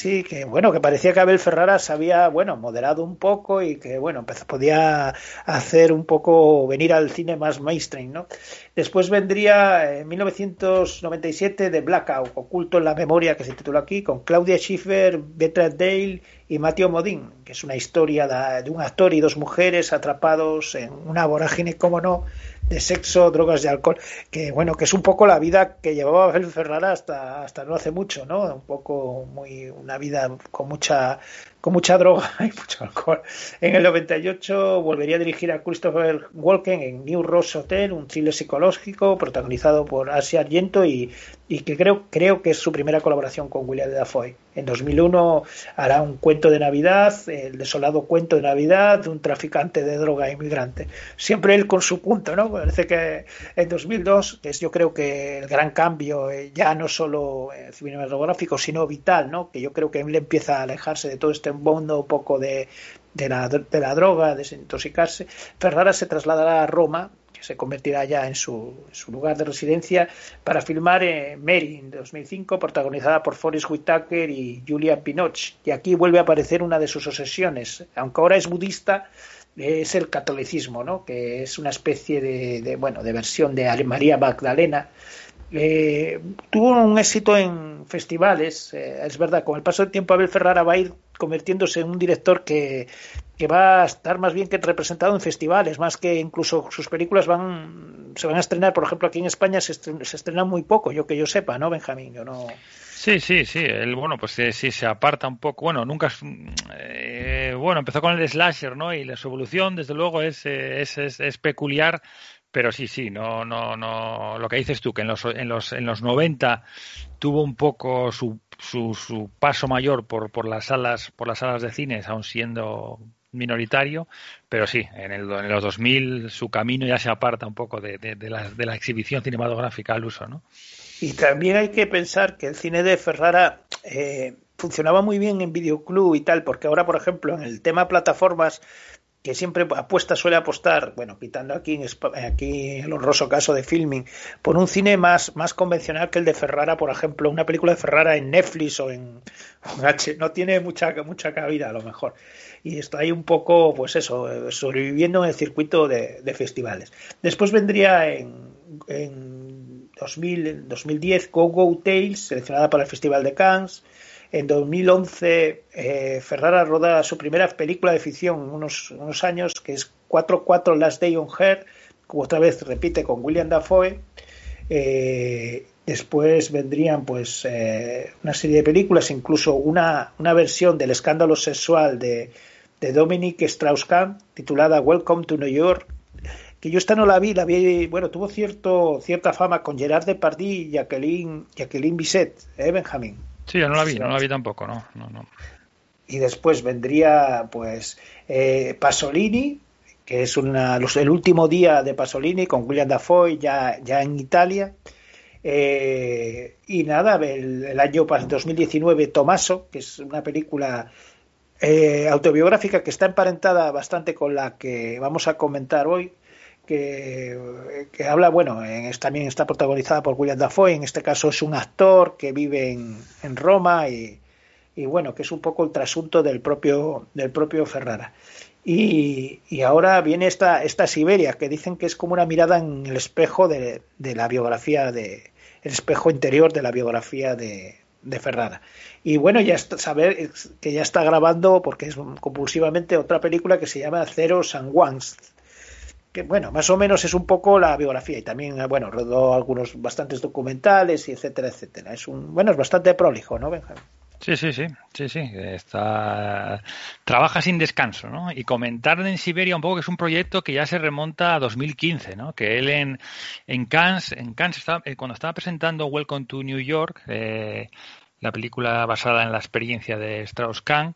Sí, que bueno, que parecía que Abel Ferrara se había, bueno, moderado un poco y que, bueno, empezó- podía hacer un poco, venir al cine más mainstream, ¿no? Después vendría en 1997 The Blackout, Oculto en la Memoria, que se titula aquí, con Claudia Schiffer, Bertrand Dale y Mateo Modín, que es una historia de, de un actor y dos mujeres atrapados en una vorágine, como no, de sexo, drogas y alcohol, que bueno, que es un poco la vida que llevaba Abel Ferrara hasta, hasta no hace mucho, ¿no? Un poco muy, una vida con mucha, con mucha droga y mucho alcohol. En el 98 volvería a dirigir a Christopher Walken en New Ross Hotel, un thriller psicológico protagonizado por Asia Argento y, y que creo, creo que es su primera colaboración con William Dafoe. En 2001 hará un cuento de Navidad, el desolado cuento de Navidad de un traficante de droga inmigrante. Siempre él con su punto, ¿no? Parece que en 2002, que es yo creo que el gran cambio, eh, ya no solo eh, cinematográfico, sino vital, ¿no? Que yo creo que él empieza a alejarse de todo este mundo un poco de, de, la, de la droga, desintoxicarse. Ferrara se trasladará a Roma que se convertirá ya en su, su lugar de residencia para filmar eh, Mary en 2005, protagonizada por Forrest Whitaker y Julia Pinoch. Y aquí vuelve a aparecer una de sus obsesiones, aunque ahora es budista, es el catolicismo, ¿no? que es una especie de, de bueno de versión de María Magdalena. Eh, tuvo un éxito en festivales, eh, es verdad, con el paso del tiempo Abel Ferrara va a ir convirtiéndose en un director que, que va a estar más bien que representado en festivales, más que incluso sus películas van se van a estrenar, por ejemplo, aquí en España se, estren, se estrenan muy poco, yo que yo sepa, ¿no, Benjamín? Yo no... Sí, sí, sí. Él, bueno, pues eh, sí se aparta un poco. Bueno, nunca. eh, bueno, empezó con el slasher, ¿no? Y la su evolución, desde luego, es, eh, es, es peculiar. Pero sí, sí, no, no, no. Lo que dices tú, que en los, en los, en los 90 tuvo un poco su, su, su paso mayor por, por las salas, por las salas de cines, aún siendo minoritario, pero sí, en, el, en los 2000 su camino ya se aparta un poco de, de, de, la, exhibición cinematográfica al uso, ¿no? Y también hay que pensar que el cine de Ferrara eh, funcionaba muy bien en videoclub y tal, porque ahora, por ejemplo, en el tema plataformas, que siempre apuesta, suele apostar, bueno, quitando aquí aquí el honroso caso de filming, por un cine más, más convencional que el de Ferrara, por ejemplo, una película de Ferrara en Netflix o en, H, no tiene mucha, mucha cabida a lo mejor. Y está ahí un poco, pues eso, sobreviviendo en el circuito de, festivales. Después vendría en, en 2000, en 2010 Go Go Tales, seleccionada para el Festival de Cannes. En 2011 eh, Ferrara roda su primera película de ficción unos, unos años, que es 4-4 Last Day on Earth, que otra vez repite con William Dafoe. Eh, después vendrían pues eh, una serie de películas, incluso una, una versión del escándalo sexual de, de Dominic Strauss-Kahn titulada Welcome to New York, que yo esta no la vi, la vi, bueno, tuvo cierto, cierta fama con Gerard Depardieu y Jacqueline, Jacqueline Bisset, ¿eh? Sí, yo no la vi, no la vi tampoco, no, no, no. y después vendría pues eh, Pasolini que es una, los- el último día de Pasolini con William Dafoe ya, ya en Italia Eh, y nada el, el año pas- 2019 Tomaso que es una película eh, autobiográfica que está emparentada bastante con la que vamos a comentar hoy que, habla, bueno, también está protagonizada por William Dafoe, en este caso es un actor que vive en, en Roma y, bueno, que es un poco el trasunto del propio, del propio Ferrara. Y, ahora viene esta, esta Siberia, que dicen que es como una mirada en el espejo de, de la biografía, de, el espejo interior de la biografía de, Ferrara. Y bueno, ya está, saber que ya está grabando, porque es compulsivamente otra película que se llama Zero San Juans, que bueno, más o menos es un poco la biografía y también, bueno, rodó algunos bastantes documentales y etcétera, etcétera. Es un, bueno, es bastante prolijo, ¿no, Benjamín? Sí, sí, sí, sí, sí, está trabaja sin descanso, ¿no? Y comentar en Siberia un poco que es un proyecto que ya se remonta a 2015, ¿no? Que él en, en Cannes, en Cannes estaba- eh, cuando estaba presentando Welcome to New York, eh, la película basada en la experiencia de Strauss-Kahn,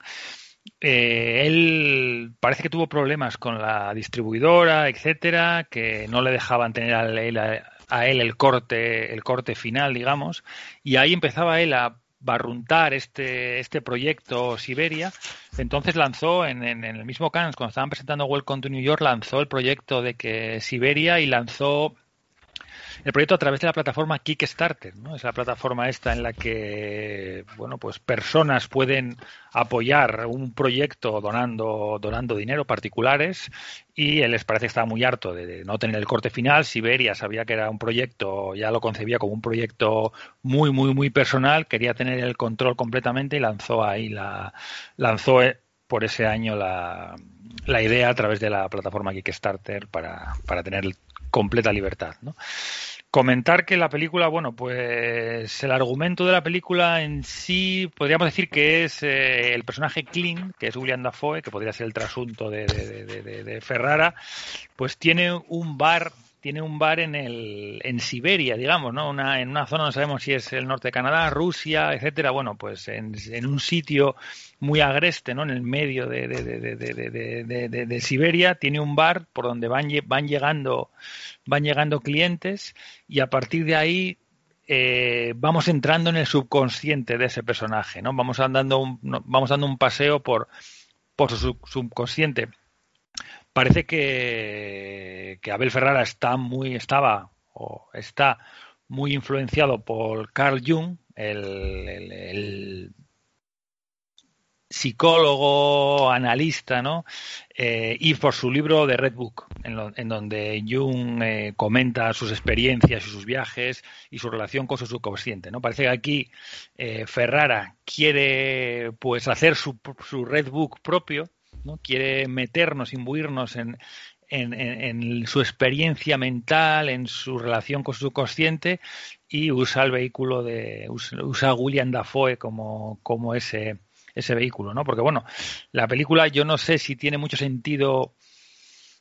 eh, él parece que tuvo problemas con la distribuidora, etcétera, que no le dejaban tener a él, el corte, el corte final, digamos, y ahí empezaba él a barruntar este, este proyecto Siberia. Entonces lanzó en, en- en el mismo Cannes, cuando estaban presentando Welcome to New York, lanzó el proyecto de que Siberia y lanzó el proyecto a través de la plataforma Kickstarter, ¿no? Es la plataforma esta en la que, bueno, pues personas pueden apoyar un proyecto donando, donando dinero particulares y él les parece que estaba muy harto de, no tener el corte final. Siberia sabía que era un proyecto, ya lo concebía como un proyecto muy, muy, muy personal, quería tener el control completamente y lanzó ahí la, lanzó eh, por ese año la, la idea a través de la plataforma Kickstarter para, para tener completa libertad. Comentar que la película, bueno, pues el argumento de la película en sí, podríamos decir que es eh, el personaje Clint, que es William Dafoe, que podría ser el trasunto de- de- de- de Ferrara, pues tiene un bar, tiene un bar en el, en Siberia, digamos, ¿no? Una, en una zona no sabemos si es el norte de Canadá, Rusia, etcétera. Bueno, pues en, un sitio muy agreste, ¿no? En el medio de, de, de, de, Siberia, tiene un bar por donde van, van llegando van llegando clientes y a partir de ahí eh, vamos entrando en el subconsciente de ese personaje, ¿no? Vamos andando un, vamos dando un paseo por, por su sub- subconsciente. Parece que, Abel Ferrara está muy, estaba o está muy influenciado por Carl Jung, el psicólogo, analista, ¿no? Eh, y por su libro de Red Book, en, lo- en donde Jung eh, comenta sus experiencias y sus viajes y su relación con su subconsciente, ¿no? Parece que aquí eh, Ferrara quiere, pues, hacer su, su Red Book propio, ¿no? Quiere meternos, imbuirnos en, en, en- su experiencia mental, en su relación con su subconsciente y usa el vehículo de usa a William Dafoe como, como ese ese vehículo, ¿no? Porque bueno, la película yo no sé si tiene mucho sentido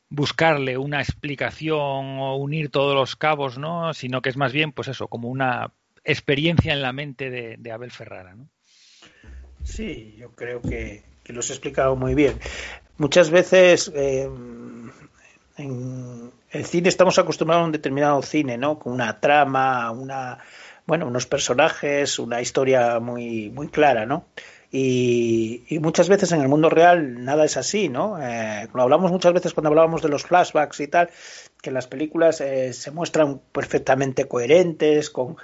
buscarle una explicación o unir todos los cabos, ¿no? Sino que es más bien, pues eso, como una experiencia en la mente de, de Abel Ferrara, ¿no? Sí, yo creo que, que lo has explicado muy bien. Muchas veces eh, en el cine estamos acostumbrados a un determinado cine, ¿no? Con una trama, una, bueno, unos personajes, una historia muy, muy clara, ¿no? Y, muchas veces en el mundo real nada es así, ¿no? Eh, hablamos muchas veces cuando hablábamos de los flashbacks y tal, que las películas eh, se muestran perfectamente coherentes, con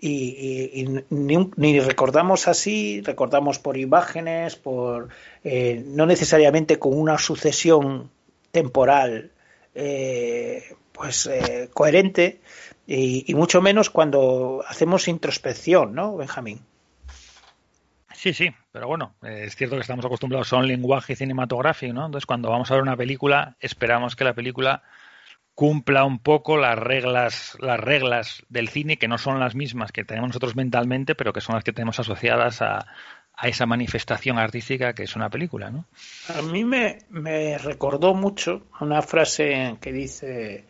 y, y- ni, ni recordamos así, recordamos por imágenes, por eh, no necesariamente con una sucesión temporal eh, pues eh, coherente y, y mucho menos cuando hacemos introspección, ¿no, Benjamín? Sí, sí, pero bueno, eh, es cierto que estamos acostumbrados a un lenguaje cinematográfico, ¿no? Entonces, cuando vamos a ver una película, esperamos que la película cumpla un poco las reglas, las reglas del cine, que no son las mismas que tenemos nosotros mentalmente, pero que son las que tenemos asociadas a, a esa manifestación artística que es una película, ¿no? A mí me, me recordó mucho una frase que dice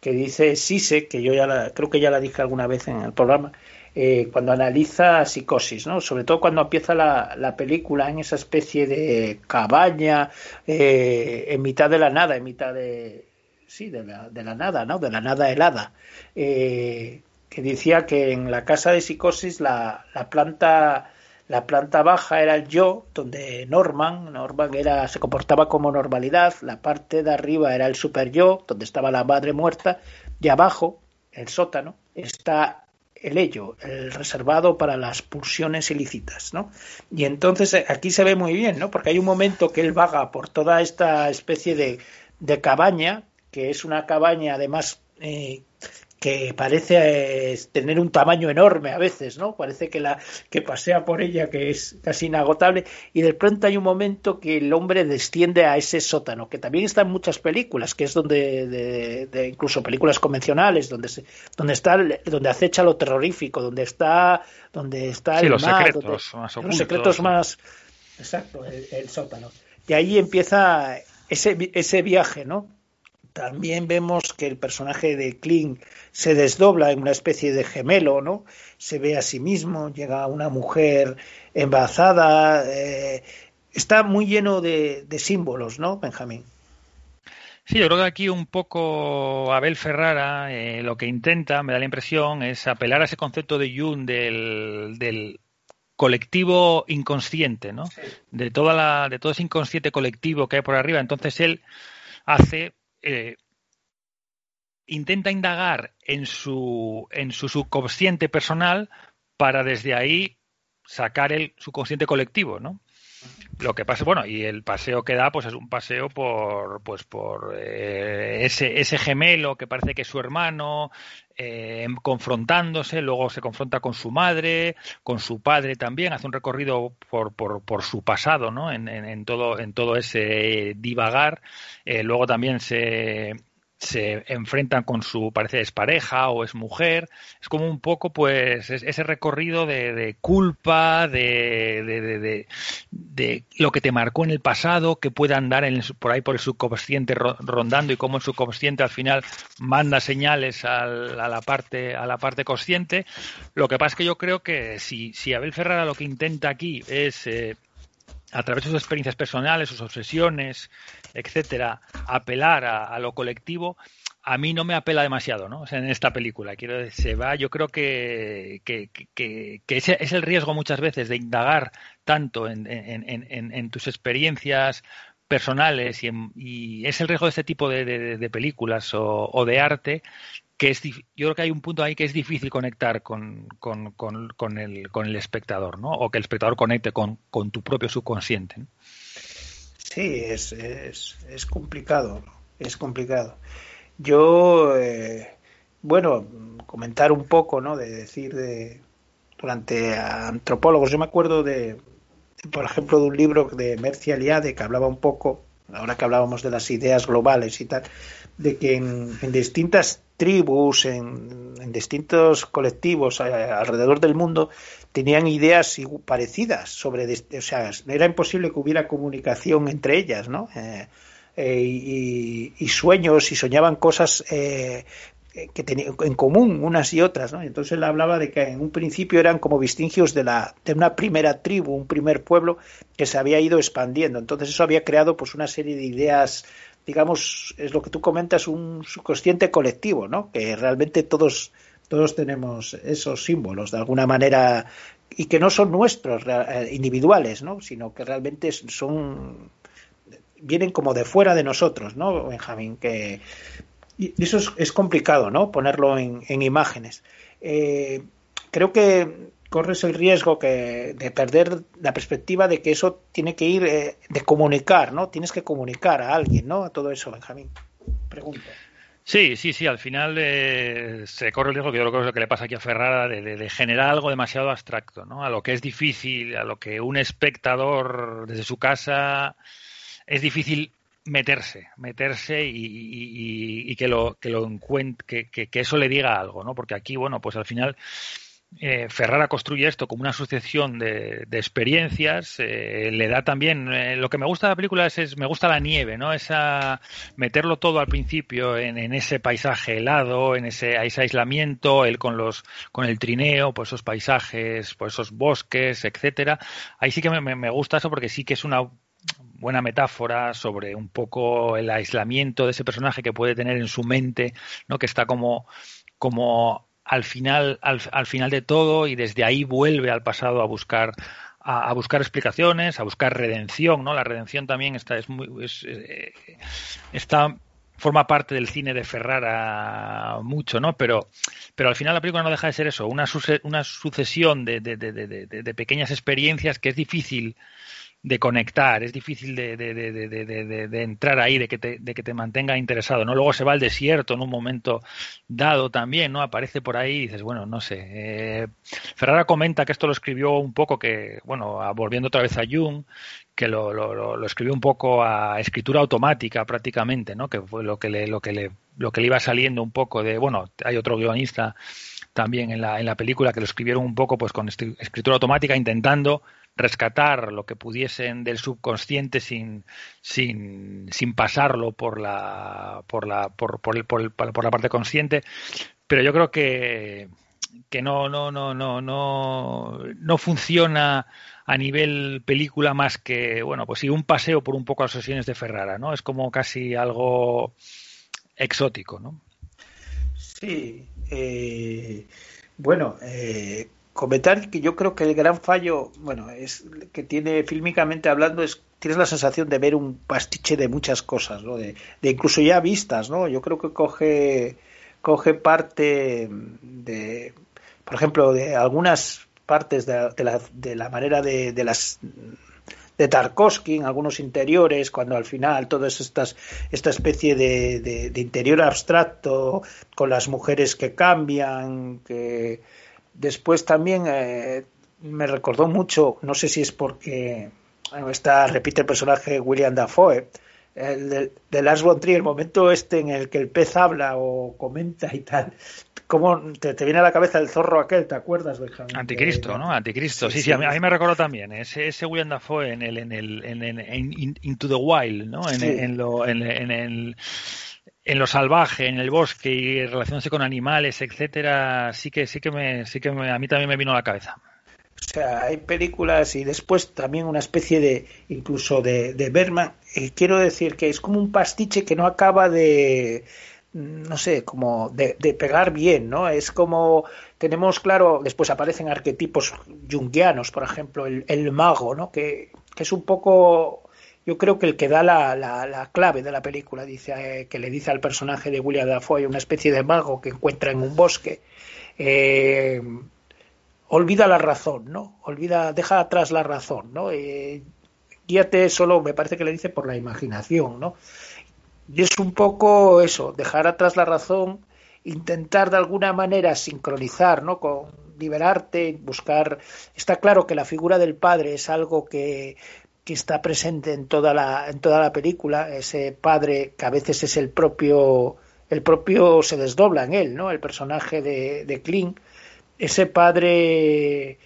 que dice Sise, que yo ya la, creo que ya la dije alguna vez en el programa, eh, cuando analiza psicosis, ¿no? Sobre todo cuando empieza la, la película en esa especie de cabaña eh, en mitad de la nada, en mitad de sí, de la, de la nada, ¿no? De la nada helada. Eh, que decía que en la casa de psicosis la, la planta la planta baja era el yo, donde Norman, Norman era, se comportaba como normalidad, la parte de arriba era el super yo, donde estaba la madre muerta, y abajo, el sótano, está el ello, el reservado para las pulsiones ilícitas, ¿no? Y entonces eh, aquí se ve muy bien, ¿no? Porque hay un momento que él vaga por toda esta especie de, de cabaña, que es una cabaña además eh, que parece eh, tener un tamaño enorme a veces, ¿no? Parece que la que pasea por ella que es casi inagotable y de pronto hay un momento que el hombre desciende a ese sótano, que también está en muchas películas, que es donde de, de incluso películas convencionales donde se, donde está donde acecha lo terrorífico, donde está donde está Sí, el los secretos donde- más los ocultos. secretos más exacto, el, el sótano. Y ahí empieza ese ese viaje, ¿no? También vemos que el personaje de Clint se desdobla en una especie de gemelo, ¿no? Se ve a sí mismo, llega una mujer embarazada, eh, está muy lleno de, de símbolos, ¿no, Benjamín? Sí, yo creo que aquí un poco Abel Ferrara eh, lo que intenta, me da la impresión, es apelar a ese concepto de Jung del, del colectivo inconsciente, ¿no? De toda la, de todo ese inconsciente colectivo que hay por arriba. Entonces él hace, eh, intenta indagar en su, en su subconsciente personal para desde ahí sacar el subconsciente colectivo, ¿no? Lo que pasa, bueno, y el paseo que da, pues es un paseo por, pues por eh, ese, ese gemelo que parece que es su hermano, eh, confrontándose, luego se confronta con su madre, con su padre también, hace un recorrido por, por, su pasado, ¿no? En todo, en todo ese divagar. Eh, luego también se, se enfrentan con su, parece, es pareja o es mujer. Es como un poco, pues, es- ese recorrido de, culpa, de, de, de, lo que te marcó en el pasado, que puede andar en el por ahí por el subconsciente ro- rondando y cómo el subconsciente al final manda señales al- a la parte a la parte consciente. Lo que pasa es que yo creo que si, si Abel Ferrara lo que intenta aquí es eh, a través de sus experiencias personales, sus obsesiones, etcétera, apelar a, lo colectivo, a mí no me apela demasiado, ¿no? O sea, en esta película, quiero decir, se va, yo creo que, que, que, que ese es el riesgo muchas veces de indagar tanto en, en, tus experiencias personales y, y, es el riesgo de este tipo de, películas o, de arte que es yo creo que hay un punto ahí que es difícil conectar con, con, con, con el, el espectador, ¿no? O que el espectador conecte con, con tu propio subconsciente. Sí, es, es, es complicado, es complicado. Yo, eh, bueno, comentar un poco, ¿no? De decir de durante antropólogos, yo me acuerdo de, por ejemplo, de un libro de Mercia Eliade que hablaba un poco, ahora que hablábamos de las ideas globales y tal, de que en, distintas tribus, en, distintos colectivos eh, alrededor del mundo, tenían ideas parecidas sobre, o sea, era imposible que hubiera comunicación entre ellas, ¿no? Eh, eh, y, sueños y soñaban cosas que tenían en común unas y otras, ¿no? Entonces él hablaba de que en un principio eran como vestingios de la de una primera tribu, un primer pueblo que se había ido expandiendo. Entonces eso había creado pues una serie de ideas, digamos, es lo que tú comentas, un subconsciente colectivo, ¿no? Que realmente todos todos tenemos esos símbolos de alguna manera y que no son nuestros eh, individuales, ¿no? Sino que realmente son vienen como de fuera de nosotros, ¿no, Benjamín? Que y eso es, complicado, ¿no? Ponerlo en, en imágenes. Eh, creo que corres el riesgo que, de perder la perspectiva de que eso tiene que ir eh, de comunicar, ¿no? Tienes que comunicar a alguien, ¿no? A todo eso, Benjamín. Pregunto. Sí, sí, sí, al final eh, se corre el riesgo, que yo creo que es lo que le pasa aquí a Ferrara, de, de- de generar algo demasiado abstracto, ¿no? A lo que es difícil, a lo que un espectador desde su casa es difícil meterse, meterse y, que lo que lo encuent- que, que- eso le diga algo, ¿no? Porque aquí, bueno, pues al final eh, Ferrara construye esto como una sucesión de, experiencias. eh, le da también. eh, lo que me gusta de la película es, es- me gusta la nieve, ¿no? Esa meterlo todo al principio en, ese paisaje helado, en ese, ese aislamiento, él con los con el trineo, pues esos paisajes, pues esos bosques, etcétera. Ahí sí que me- me gusta eso porque sí que es una buena metáfora sobre un poco el aislamiento de ese personaje que puede tener en su mente, ¿no? Que está como como al final al, al final de todo y desde ahí vuelve al pasado a buscar a, buscar explicaciones, a buscar redención, ¿no? La redención también está es muy es, eh, está forma parte del cine de Ferrara mucho, ¿no? Pero, pero al final la película no deja de ser eso, una, suce- una sucesión de, de- de pequeñas experiencias que es difícil de conectar, es difícil de, de, de, de, entrar ahí, de que, te, de que te mantenga interesado, ¿no? Luego se va al desierto en un momento dado también, ¿no? Aparece por ahí y dices, bueno, no sé. eh, Ferrara comenta que esto lo escribió un poco que, bueno, volviendo otra vez a Jung, que lo, lo, lo- escribió un poco a escritura automática prácticamente, ¿no? Que fue lo que le, lo que le, lo que le iba saliendo un poco de, bueno, hay otro guionista también en la, en la película que lo escribieron un poco pues con escritura automática intentando rescatar lo que pudiesen del subconsciente sin, sin, sin pasarlo por la, por la, por, por, el- por, el- por la parte consciente. Pero yo creo que, que no, no, no, no, no, no funciona a nivel película más que, bueno, pues sí, un paseo por un poco las sesiones de Ferrara, ¿no? Es como casi algo exótico, ¿no? Sí, eh, bueno, eh, comentar que yo creo que el gran fallo, bueno, es que tiene fílmicamente hablando es tienes la sensación de ver un pastiche de muchas cosas, ¿no? De, de incluso ya vistas, ¿no? Yo creo que coge coge parte de, por ejemplo, de algunas partes de, de la, de la manera de, de las de Tarkovsky en algunos interiores, cuando al final todo es estas, esta especie de, de, de interior abstracto con las mujeres que cambian, que después también eh, me recordó mucho, no sé si es porque está, repite el personaje William Dafoe, el de, de Lars von Trier, el momento este en el que el pez habla o comenta y tal, como te, te viene a la cabeza el zorro aquel, ¿te acuerdas, Benjamín? Anticristo, ¿no? Anticristo. Sí, Sí, sí, sí. a, mí, a mí me recordó también ese, ese William Dafoe en el en el en, en- en- in- Into the Wild, ¿no? En, Sí. en lo en, en el en lo salvaje, en el bosque y relacionándose con animales, etcétera, sí que sí que me sí que a mí también me vino a la cabeza. O sea, hay películas y después también una especie de, incluso de, de Berman. eh, quiero decir que es como un pastiche que no acaba de, no sé, como de, de pegar bien, ¿no? Es como, tenemos claro, después aparecen arquetipos junguianos, por ejemplo, el, el mago, ¿no? Que, que es un poco, yo creo que el que da la, la, la clave de la película, dice, eh, que le dice al personaje de William Dafoe, una especie de mago que encuentra en un bosque. Eh, olvida la razón, ¿no? Olvida, deja atrás la razón, ¿no? Eh, guíate solo, me parece que le dice por la imaginación, ¿no? Y es un poco eso, dejar atrás la razón, intentar de alguna manera sincronizar, ¿no? Con liberarte, buscar. Está claro que la figura del padre es algo que, que está presente en toda la, en toda la película, ese padre que a veces es el propio, el propio se desdobla en él, ¿no? El personaje de, de Kling ese padre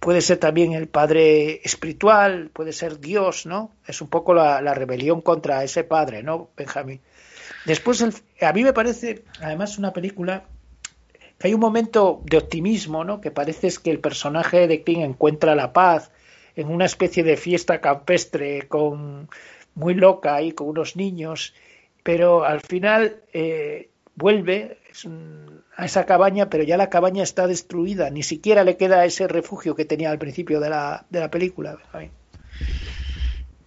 puede ser también el padre espiritual, puede ser Dios, ¿no? Es un poco la, rebelión contra ese padre, ¿no, Benjamín? Después, a mí me parece, además, una película que hay un momento de optimismo, ¿no? Que parece que el personaje de King encuentra la paz en una especie de fiesta campestre con muy loca ahí con unos niños, pero al final eh, vuelve a esa cabaña, pero ya la cabaña está destruida, ni siquiera le queda ese refugio que tenía al principio de la, de la película.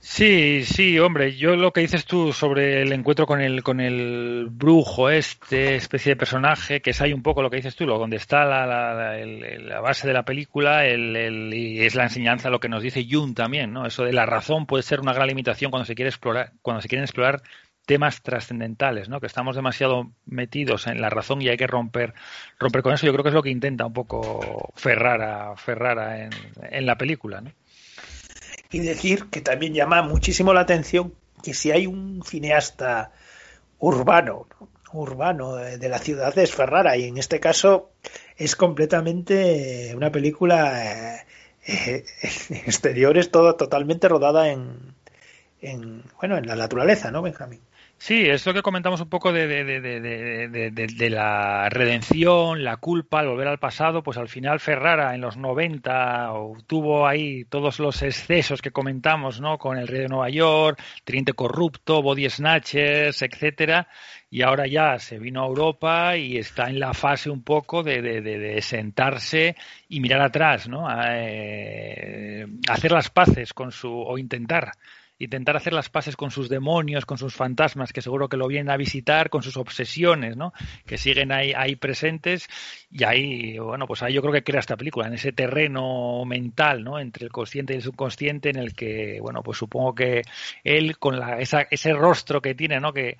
Sí, sí, hombre, yo lo que dices tú sobre el encuentro con el con el brujo este, especie de personaje, que es ahí un poco lo que dices tú, lo donde está la, la, base de la película, el, el- y es la enseñanza lo que nos dice Jung también, ¿no? Eso de la razón puede ser una gran limitación cuando se quiere explorar, cuando se quieren explorar temas trascendentales, ¿no? Que estamos demasiado metidos en la razón y hay que romper romper con eso. Yo creo que es lo que intenta un poco Ferrara, Ferrara en, en la película, ¿no? Y decir que también llama muchísimo la atención que si hay un cineasta urbano, ¿no? urbano de, la ciudad es Ferrara y en este caso es completamente una película eh, eh, exteriores todo totalmente rodada en, en bueno en la naturaleza, ¿no, Benjamín? Sí, es lo que comentamos un poco de, de, de, de, la redención, la culpa, el volver al pasado, pues al final Ferrara en los 90 o tuvo ahí todos los excesos que comentamos, ¿no? Con el rey de Nueva York, Teniente Corrupto, Body Snatchers, etcétera, y ahora ya se vino a Europa y está en la fase un poco de, sentarse y mirar atrás, ¿no? Eh, hacer las paces con su, o intentar intentar hacer las paces con sus demonios, con sus fantasmas, que seguro que lo vienen a visitar, con sus obsesiones, ¿no? Que siguen ahí, presentes y ahí, bueno, pues ahí yo creo que crea esta película, en ese terreno mental, ¿no? Entre el consciente y el subconsciente, en el que, bueno, pues supongo que él con la, esa, ese rostro que tiene, ¿no? Que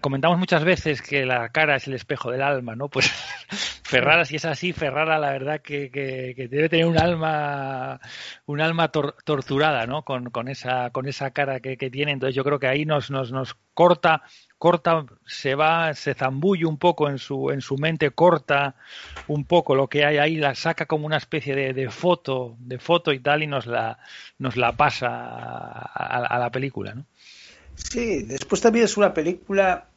comentamos muchas veces que la cara es el espejo del alma, ¿no? Pues Ferrara, si es así, Ferrara la verdad que, que, debe tener un alma, un alma tor- torturada, ¿no? Con, con esa, con esa cara que, que tiene. Entonces yo creo que ahí nos, nos, nos corta, corta, se va, se zambulle un poco en su, en su mente, corta un poco lo que hay ahí, la saca como una especie de, de foto, de foto y tal, y nos la, nos la pasa a, a la película, ¿no? Sí, después también es una película,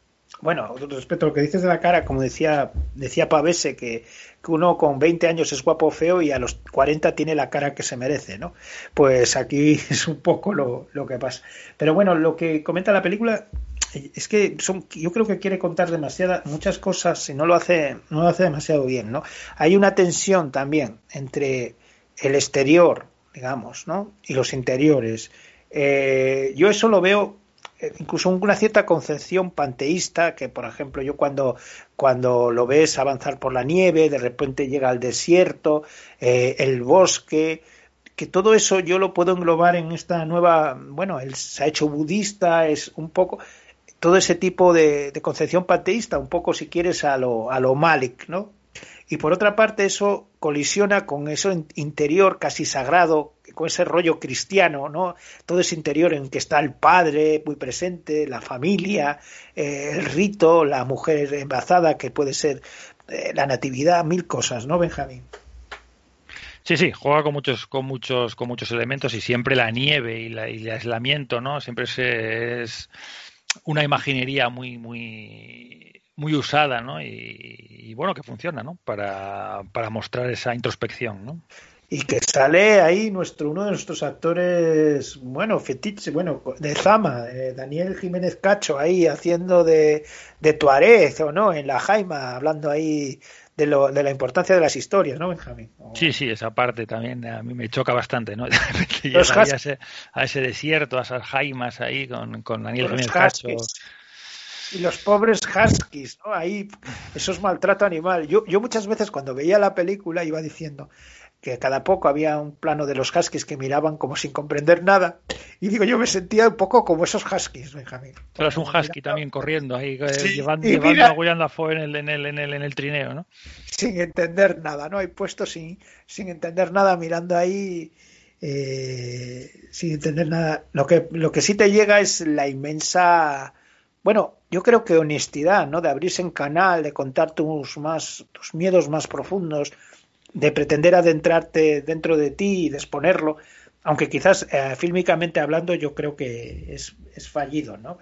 bueno, respecto a lo que dices de la cara, como decía, decía Pavese, que, uno con 20 años es guapo o feo y a los 40 tiene la cara que se merece, ¿no? Pues aquí es un poco lo, lo que pasa. Pero bueno, lo que comenta la película es que son, yo creo que quiere contar demasiadas, muchas cosas y no lo hace, no lo hace demasiado bien, ¿no? Hay una tensión también entre el exterior, digamos, ¿no? Y los interiores. Eh, yo eso lo veo incluso una cierta concepción panteísta que por ejemplo yo cuando cuando lo ves avanzar por la nieve de repente llega al desierto eh, el bosque que todo eso yo lo puedo englobar en esta nueva bueno él se ha hecho budista es un poco todo ese tipo de, de concepción panteísta un poco si quieres a lo a lo Malik no y por otra parte eso colisiona con eso interior casi sagrado, con ese rollo cristiano, ¿no? Todo ese interior en que está el padre muy presente, la familia, eh, el rito, la mujer embarazada, que puede ser eh, la natividad, mil cosas, ¿no, Benjamín? Sí, sí, juega con muchos, con muchos, con muchos elementos y siempre la nieve y, la, y el aislamiento, ¿no? Siempre es, una imaginería muy, muy, muy usada, ¿no? Y, y, bueno, que funciona, ¿no? Para, para mostrar esa introspección, ¿no? Y que sale ahí nuestro, uno de nuestros actores, bueno, fetiche, bueno, de Zama, eh, Daniel Jiménez Cacho, ahí haciendo de, de Tuareg, o no, en la Jaima, hablando ahí de, lo, de la importancia de las historias, ¿no, Benjamín? O... Sí, sí, esa parte también a mí me choca bastante, ¿no? Los a, ese, a ese desierto, a esas jaimas ahí con, con Daniel Jiménez Cacho y los pobres huskies, ¿no? Ahí, eso es maltrato animal. Yo, yo muchas veces cuando veía la película iba diciendo que cada poco había un plano de los huskies que miraban como sin comprender nada. Y digo, yo me sentía un poco como esos huskies, Benjamín. Pero es un husky también corriendo ahí, sí, llevando, llevando mira... a Dafoe en el, en, el, en, el, en el trineo, ¿no? Sin entender nada, ¿no? Hay puesto sin, sin entender nada, mirando ahí eh, sin entender nada. Lo que, lo que sí te llega es la inmensa bueno, yo creo que honestidad, ¿no? De abrirse en canal, de contar tus más, tus miedos más profundos, de pretender adentrarte dentro de ti y de exponerlo, aunque quizás eh, fílmicamente hablando yo creo que es, es fallido, ¿no?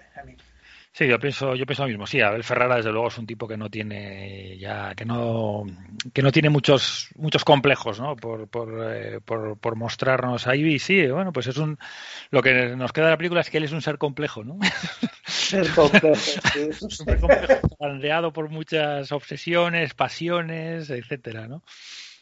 Sí, yo pienso, yo pienso lo mismo. Sí, Abel Ferrara desde luego es un tipo que no tiene ya, que no, que no tiene muchos, muchos complejos, ¿no? Por, por, eh, por, por mostrarnos ahí. Y sí, bueno, pues es un, lo que nos queda de la película es que él es un ser complejo, ¿no? Ser complejo, sí. Súper complejo, bandeado por muchas obsesiones, pasiones, etcétera, ¿no?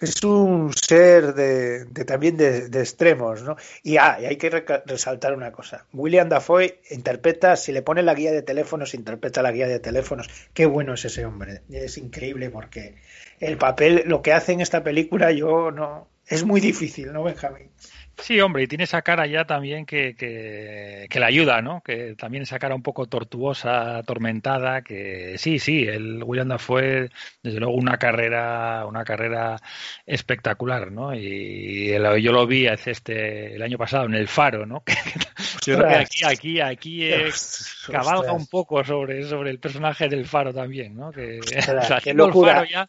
Es un ser de, de también de, de extremos, ¿no? Y, ah, y hay que resaltar una cosa. William Dafoe interpreta, si le pone la guía de teléfonos, interpreta la guía de teléfonos. Qué bueno es ese hombre. Es increíble porque el papel, lo que hace en esta película, yo no. Es muy difícil, ¿no, Benjamín? Sí, hombre, y tiene esa cara ya también que, que, que le ayuda, ¿no? Que también esa cara un poco tortuosa, atormentada, que sí, sí, el William Dafoe, desde luego una carrera, una carrera espectacular, ¿no? Y el- yo lo vi este el año pasado en El Faro, ¿no? Yo creo que aquí, aquí, aquí Ostras. cabalga un poco sobre, sobre el personaje del Faro también, ¿no? Que Ostras, o sea, qué el locura. Faro ya,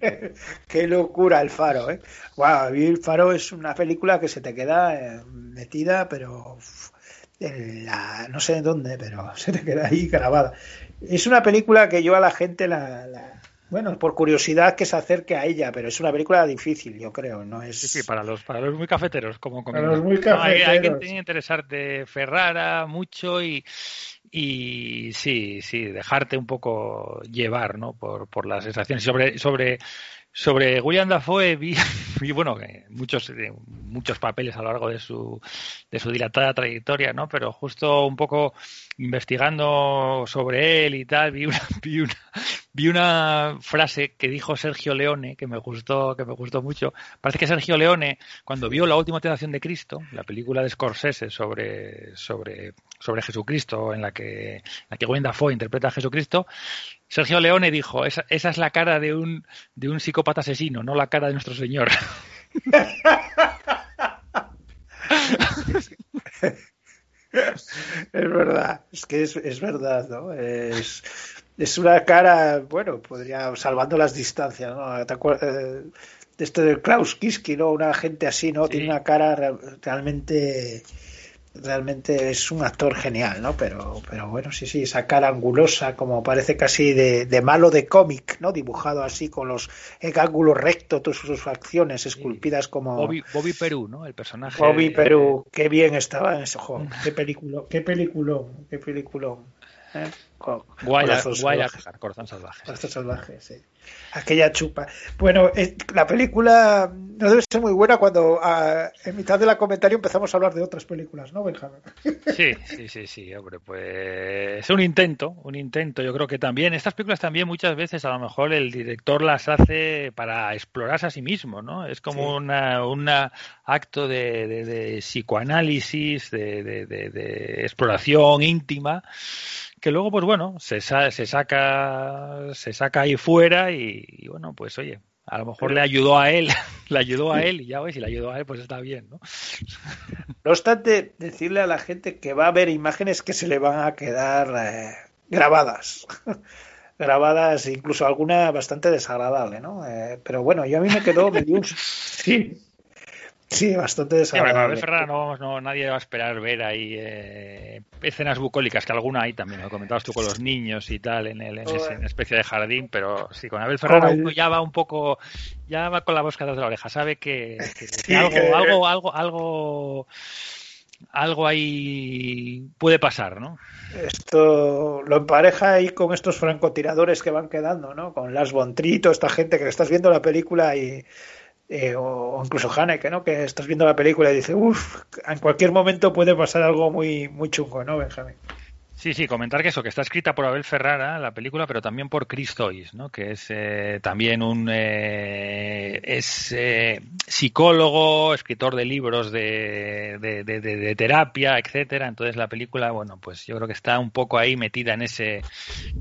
Qué locura el faro, ¿eh? Wow, el faro es una película que se te queda eh, metida, pero en la- no sé en dónde, pero se te queda ahí grabada. Es una película que yo a la gente la, la- bueno, por curiosidad que se acerque a ella, pero es una película difícil, yo creo, no es Sí, sí, para los, para los muy cafeteros, como Para conmigo. los muy No, hay, hay cafeteros. tiene que interesarte Ferrara mucho y, y sí, sí, dejarte un poco llevar, ¿no? Por, por las sensaciones. Sobre, sobre, sobre William Dafoe vi, bueno, muchos, eh, muchos papeles a lo largo de su, de su dilatada trayectoria, ¿no? Pero justo un poco investigando sobre él y tal, vi una, vi una, vi una frase que dijo Sergio Leone que me gustó, que me gustó mucho. Parece que Sergio Leone, cuando vio La última tentación de Cristo, la película de Scorsese sobre, sobre, sobre Jesucristo, en la que, en la que Willem Dafoe interpreta a Jesucristo, Sergio Leone dijo, esa, esa es la cara de un, de un psicópata asesino, no la cara de nuestro Señor. Es verdad, es que es, es verdad, ¿no? Es, es una cara, bueno, podría, salvando las distancias, ¿no? ¿Te acuer- eh, de Klaus Kinski, ¿no? Una gente así, ¿no? Sí. Tiene una cara re- realmente, realmente es un actor genial, ¿no? Pero, pero bueno, sí, sí, esa cara angulosa, como parece casi de, de malo de cómic, ¿no? Dibujado así con los el ángulo recto, todas sus facciones esculpidas como Bobby, Bobby Perú, ¿no? El personaje. Bobby Perú, qué bien estaba en ese juego. Qué película, qué peliculón, qué peliculón. ¿eh? Con- salvaje. Corazón Salvaje. Corazón salvaje, sí. Aquella chupa. Bueno, eh, la película no debe ser muy buena cuando en mitad de la comentario empezamos a hablar de otras películas, ¿no, Benjamín? Sí, sí, sí, sí, hombre, pues es un intento, un intento. Yo creo que también, estas películas también muchas veces a lo mejor el director las hace para explorarse a sí mismo, ¿no? Es como Sí. una, una acto de, de- de psicoanálisis, de, de- de- de exploración íntima, que luego, pues bueno, se, sa- se saca, se saca ahí fuera y, y, bueno, pues oye. A lo mejor le ayudó a él, le ayudó a él y ya ves, si le ayudó a él, pues está bien, ¿no? No obstante, decirle a la gente que va a haber imágenes que se le van a quedar eh, grabadas. grabadas, incluso alguna bastante desagradable, ¿no? Eh, pero bueno, yo a mí me quedó, me dio un... Sí, sí, bastante Sí, hombre, con Abel desagradable. Ferrara no, no- nadie va a esperar ver ahí eh, escenas bucólicas, que alguna hay también, lo comentabas tú con los niños y tal, en, el, en ese- especie de jardín, pero sí, con Abel Ferrara uno ya va un poco, ya va con la bosca detrás de la oreja, sabe que, que- que Sí, algo, que- algo, algo, algo, algo ahí puede pasar, ¿no? Esto lo empareja ahí con estos francotiradores que van quedando, ¿no? Con Trier, toda esta gente que estás viendo la película y eh, o, incluso Haneke, ¿no? Que estás viendo la película y dice, uff, en cualquier momento puede pasar algo muy muy chungo, ¿no, Benjamín? Sí, sí, comentar que eso, que está escrita por Abel Ferrara, la película, pero también por Chris Toys, ¿no? Que es eh, también un eh, es eh, psicólogo, escritor de libros de, de, terapia, etcétera. Entonces la película, bueno, pues yo creo que está un poco ahí metida en ese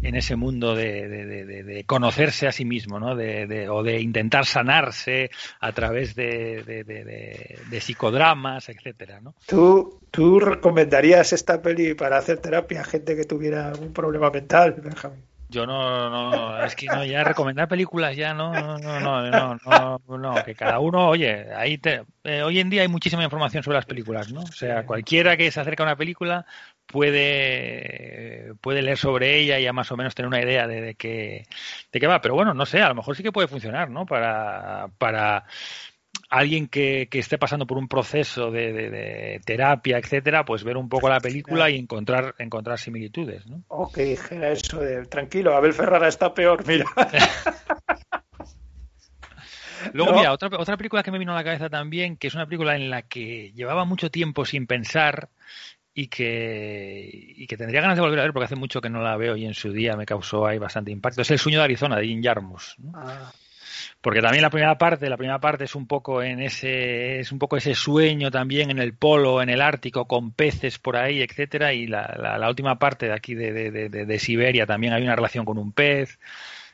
en ese mundo de, conocerse a sí mismo, ¿no? De, o de intentar sanarse a través de, psicodramas, etcétera, ¿no? ¿Tú, ¿Tú recomendarías esta peli para hacer terapia gente que tuviera algún problema mental, Benjamín? Yo no, no, es que no, ya recomendar películas ya no, no, no, no, no, no, no, que cada uno, oye, ahí te, eh, hoy en día hay muchísima información sobre las películas, ¿no? O sea, cualquiera que se acerca a una película puede puede leer sobre ella y ya más o menos tener una idea de, de qué de qué va. Pero bueno, no sé, a lo mejor sí que puede funcionar, ¿no? Para para alguien que, que esté pasando por un proceso de, de- de terapia, etcétera, pues ver un poco la película y encontrar encontrar similitudes, ¿no? Oh, que dijera eso de tranquilo, Abel Ferrara está peor, mira. Luego, No. mira, otra, otra película que me vino a la cabeza también, que es una película en la que llevaba mucho tiempo sin pensar y que, y que tendría ganas de volver a ver porque hace mucho que no la veo y en su día me causó ahí bastante impacto. Es El sueño de Arizona, de Jim Jarmusch. ¿no? Ah, Porque también la primera parte, la primera parte es un poco en ese, es un poco ese sueño también en el polo, en el Ártico, con peces por ahí, etcétera, y la, la, la última parte de aquí de, de, de, de Siberia también hay una relación con un pez.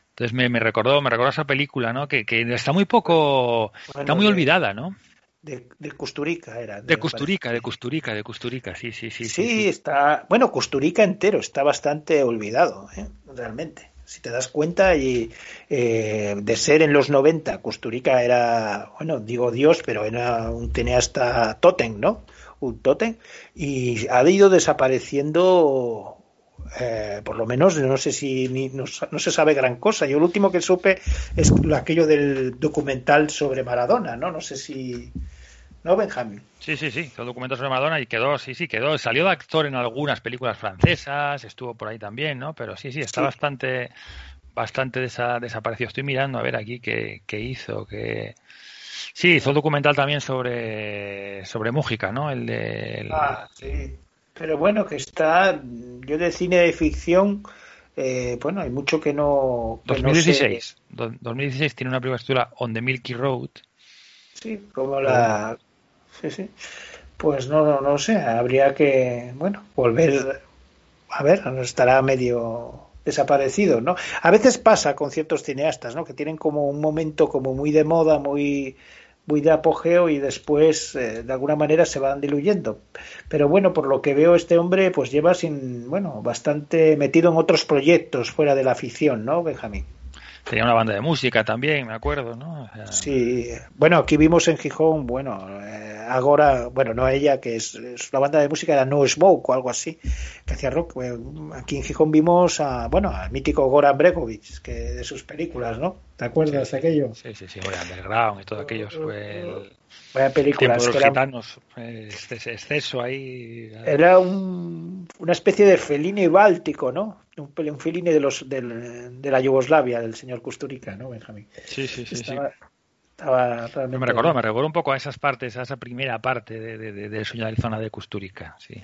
Entonces me, me recordó, me recordó esa película, ¿no? Que, que está muy poco, está muy de- olvidada, ¿no? de, de Custurica era. De me Custurica, parece. de Custurica, de Custurica, sí, sí, sí. Sí, sí. está. Bueno, Custurica entero está bastante olvidado, ¿eh? realmente. Si te das cuenta, y eh, de ser en los 90, Custurica era, bueno, digo Dios, pero era un cineasta tótem, ¿no? Un tótem. Y ha ido desapareciendo, eh, por lo menos, no sé si ni- no, no se sabe gran cosa. Yo lo último que supe es lo- aquello del documental sobre Maradona, ¿no? No sé si. ¿No, Benjamín? Sí, sí, sí, hizo documentos sobre Madonna y quedó, sí, sí, quedó, salió de actor en algunas películas francesas, estuvo por ahí también, ¿no? Pero sí, sí, está Sí. bastante, bastante desa- desaparecido. Estoy mirando a ver aquí qué, qué hizo, que sí, hizo un documental también sobre, sobre Mújica, ¿no? El de, el- Ah, sí. Pero bueno, que está. Yo de cine de ficción, eh, bueno, hay mucho que no. que no sé. 2016, Do- 2016 tiene una película se titula On the Milky Road. Sí, como la. Sí, sí. Pues no, no, no sé, habría que, bueno, volver. A ver, estará medio desaparecido, ¿no? A veces pasa con ciertos cineastas, ¿no? Que tienen como un momento como muy de moda, muy muy de apogeo y después eh, de alguna manera se van diluyendo. Pero bueno, por lo que veo este hombre pues lleva sin, bueno, bastante metido en otros proyectos fuera de la ficción, ¿no, Benjamín? Tenía una banda de música también, me acuerdo, ¿no? O sea, Sí, bueno, aquí vimos en Gijón, bueno, eh, ahora, bueno, no ella, que es, es una banda de música, era No Smoke o algo así, que hacía rock. Eh, Aquí en Gijón vimos a, bueno, al mítico Goran Bregovic, que de sus películas, ¿no? ¿Te acuerdas de aquello? Sí, sí, sí, bueno, Underground y todo aquello fue el Vaya películas, de que los eran- gitanos, exceso ahí. Era un, una especie de Fellini báltico, ¿no? Un, un Fellini de, los, del- de la Yugoslavia, del señor Kusturica, ¿no, Benjamín? Sí, sí, sí, sí. estaba, realmente... Me recordó, me recordó un poco a esas partes, a esa primera parte de, de, de, del sueño de Arizona de Custurica, sí.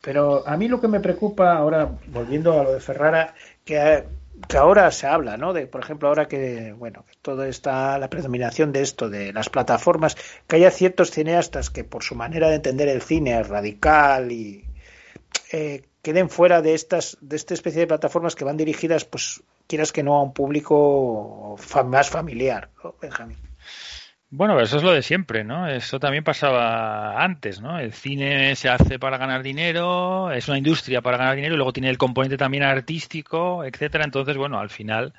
Pero a mí lo que me preocupa ahora, volviendo a lo de Ferrara, que, que ahora se habla, ¿no? De, por ejemplo, ahora que, bueno, que todo está la predominación de esto, de las plataformas, que haya ciertos cineastas que por su manera de entender el cine es radical y eh, queden fuera de estas, de esta especie de plataformas que van dirigidas, pues, quieras que no, a un público más familiar, ¿no, Benjamín? Bueno, pero eso es lo de siempre, ¿no? Eso también pasaba antes, ¿no? El cine se hace para ganar dinero, es una industria para ganar dinero y luego tiene el componente también artístico, etcétera. Entonces, bueno, al final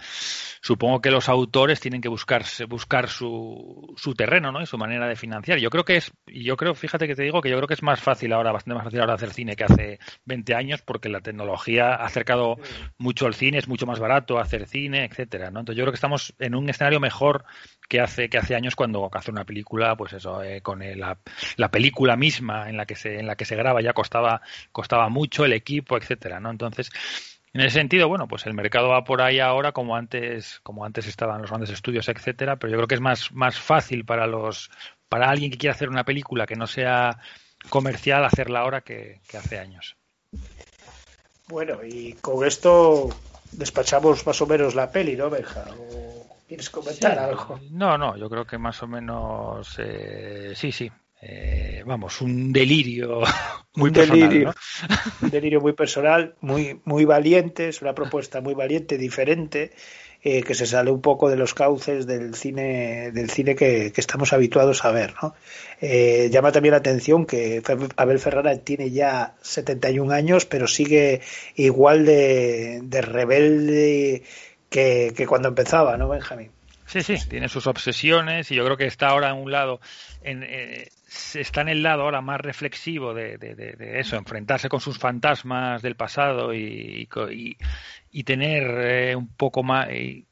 supongo que los autores tienen que buscarse, buscar su, su terreno, ¿no? Y su manera de financiar. Yo creo que es, yo creo, fíjate que te digo que yo creo que es más fácil ahora, bastante más fácil ahora hacer cine que hace 20 años porque la tecnología ha acercado mucho al cine, es mucho más barato hacer cine, etcétera, ¿no? Entonces yo creo que estamos en un escenario mejor que hace que hace años cuando hace una película pues eso eh, con el- la, la película misma en la que se en la que se graba ya costaba costaba mucho el equipo etcétera no entonces en ese sentido bueno pues el mercado va por ahí ahora como antes como antes estaban los grandes estudios etcétera pero yo creo que es más más fácil para los para alguien que quiera hacer una película que no sea comercial hacerla ahora que, hace años Bueno, y con esto despachamos más o menos la peli, ¿no, Benja? ¿O quieres comentar Sí. algo? No, no, yo creo que más o menos eh, sí, sí. Eh, vamos, un delirio muy Un personal, delirio. ¿no? Un delirio muy personal, muy, muy valiente, es una propuesta muy valiente, diferente, eh, que se sale un poco de los cauces del cine, del cine que, que estamos habituados a ver, ¿no? Eh, llama también la atención que Abel Ferrara tiene ya 71 años, pero sigue igual de, de rebelde que, que cuando empezaba, ¿no, Benjamín? Sí, sí, tiene sus obsesiones y yo creo que está ahora en un lado, en, eh, está en el lado ahora más reflexivo de, de- de- de eso, enfrentarse con sus fantasmas del pasado y, y tener eh, un poco más, y-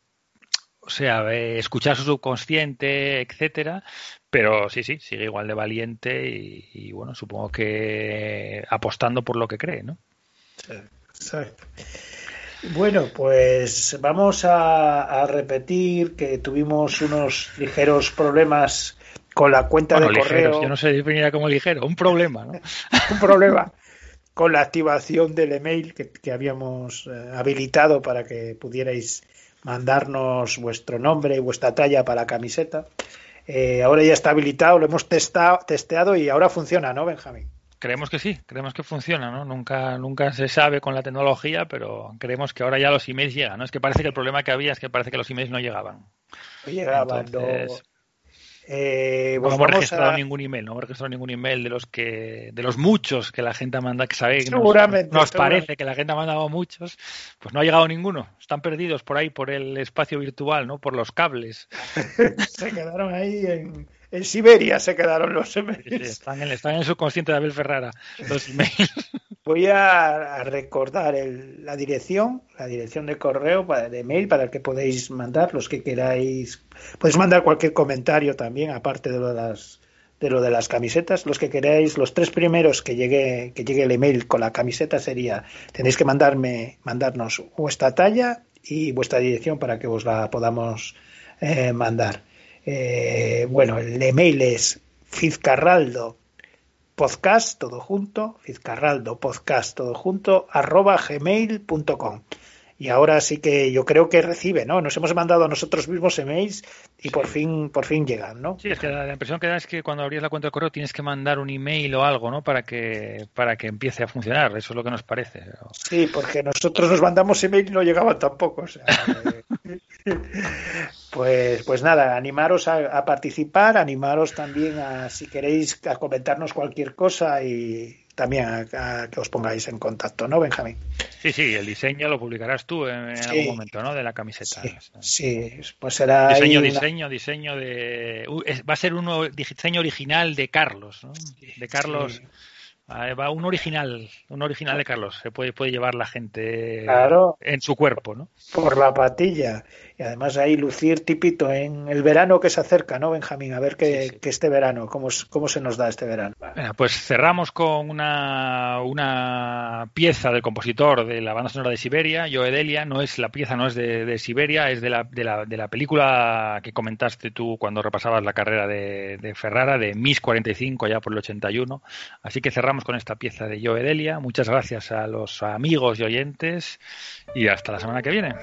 o sea, eh, escuchar su subconsciente, etcétera, pero sí, sí, sigue igual de valiente y, bueno, supongo que apostando por lo que cree, ¿no? Exacto. Bueno, pues vamos a, a repetir que tuvimos unos ligeros problemas con la cuenta Bueno, de ligeros, correo. yo no sé definirá como ligero, un problema, ¿no? un problema con la activación del email que, que habíamos eh, habilitado para que pudierais mandarnos vuestro nombre y vuestra talla para la camiseta. Eh, ahora ya está habilitado, lo hemos testado, testeado y ahora funciona, ¿no, Benjamín? Creemos que sí, creemos que funciona, ¿no? Nunca, nunca se sabe con la tecnología, pero creemos que ahora ya los emails llegan, ¿no? Es que parece que el problema que había es que parece que los emails no llegaban. No llegaba, no. Eh, no hemos registrado a- ningún email, no hemos registrado ningún email de los que, de los muchos que la gente manda, que sabe que nos- Seguramente, nos, seguramente. parece que la gente ha mandado muchos, pues no ha llegado ninguno. Están perdidos por ahí, por el espacio virtual, ¿no? Por los cables. se quedaron ahí en, en Siberia, se quedaron los Sí, sí, emails. Están en, están en el subconsciente de Abel Ferrara, los emails. Voy a, a recordar el- la dirección, la dirección de correo, para, de mail, para que podéis mandar los que queráis. Podéis mandar cualquier comentario también, aparte de lo de las de lo de las camisetas. Los que queráis, los tres primeros que llegue que llegue el email con la camiseta sería tenéis que mandarme mandarnos vuestra talla y vuestra dirección para que os la podamos eh, mandar. Eh, bueno, el email es fizcarraldo podcast todo junto, Fizcarraldo podcast todo junto, arroba gmail.com. Y ahora sí que yo creo que recibe, ¿no? Nos hemos mandado a nosotros mismos emails y por fin, por fin llegan, ¿no? Sí, es que la, la impresión que da es que cuando abrías la cuenta de correo tienes que mandar un email o algo, ¿no? Para que, para que empiece a funcionar. Eso es lo que nos parece. Sí, porque nosotros nos mandamos email y no llegaban tampoco. o sea, pues, pues nada, animaros a, a participar, animaros también a, si queréis, a comentarnos cualquier cosa y también a, a que os pongáis en contacto, ¿no, Benjamín? Sí, sí, el diseño lo publicarás tú en, Sí. algún momento, ¿no? De la camiseta. Sí, sí, pues será Diseño, una- diseño, diseño de. uh, va a ser un diseño original de Carlos, ¿no? De Carlos. Sí. Ah, Va un original, un original de Carlos. Se puede, puede llevar la gente Claro. en su cuerpo, ¿no? por la patilla. Y además ahí lucir tipito en el verano que se acerca, ¿no, Benjamín? A ver que, Sí, sí. que este verano, ¿cómo, cómo se nos da este verano. Pues cerramos con una, una pieza del compositor de la banda sonora de Siberia, Joe Delia. No es la pieza, no es de, de Siberia, es de la, de, la, de la película que comentaste tú cuando repasabas la carrera de, de Ferrara, de Miss 45, ya por el 81. Así que cerramos con esta pieza de Joe Delia. Muchas gracias a los amigos y oyentes y hasta la semana que viene.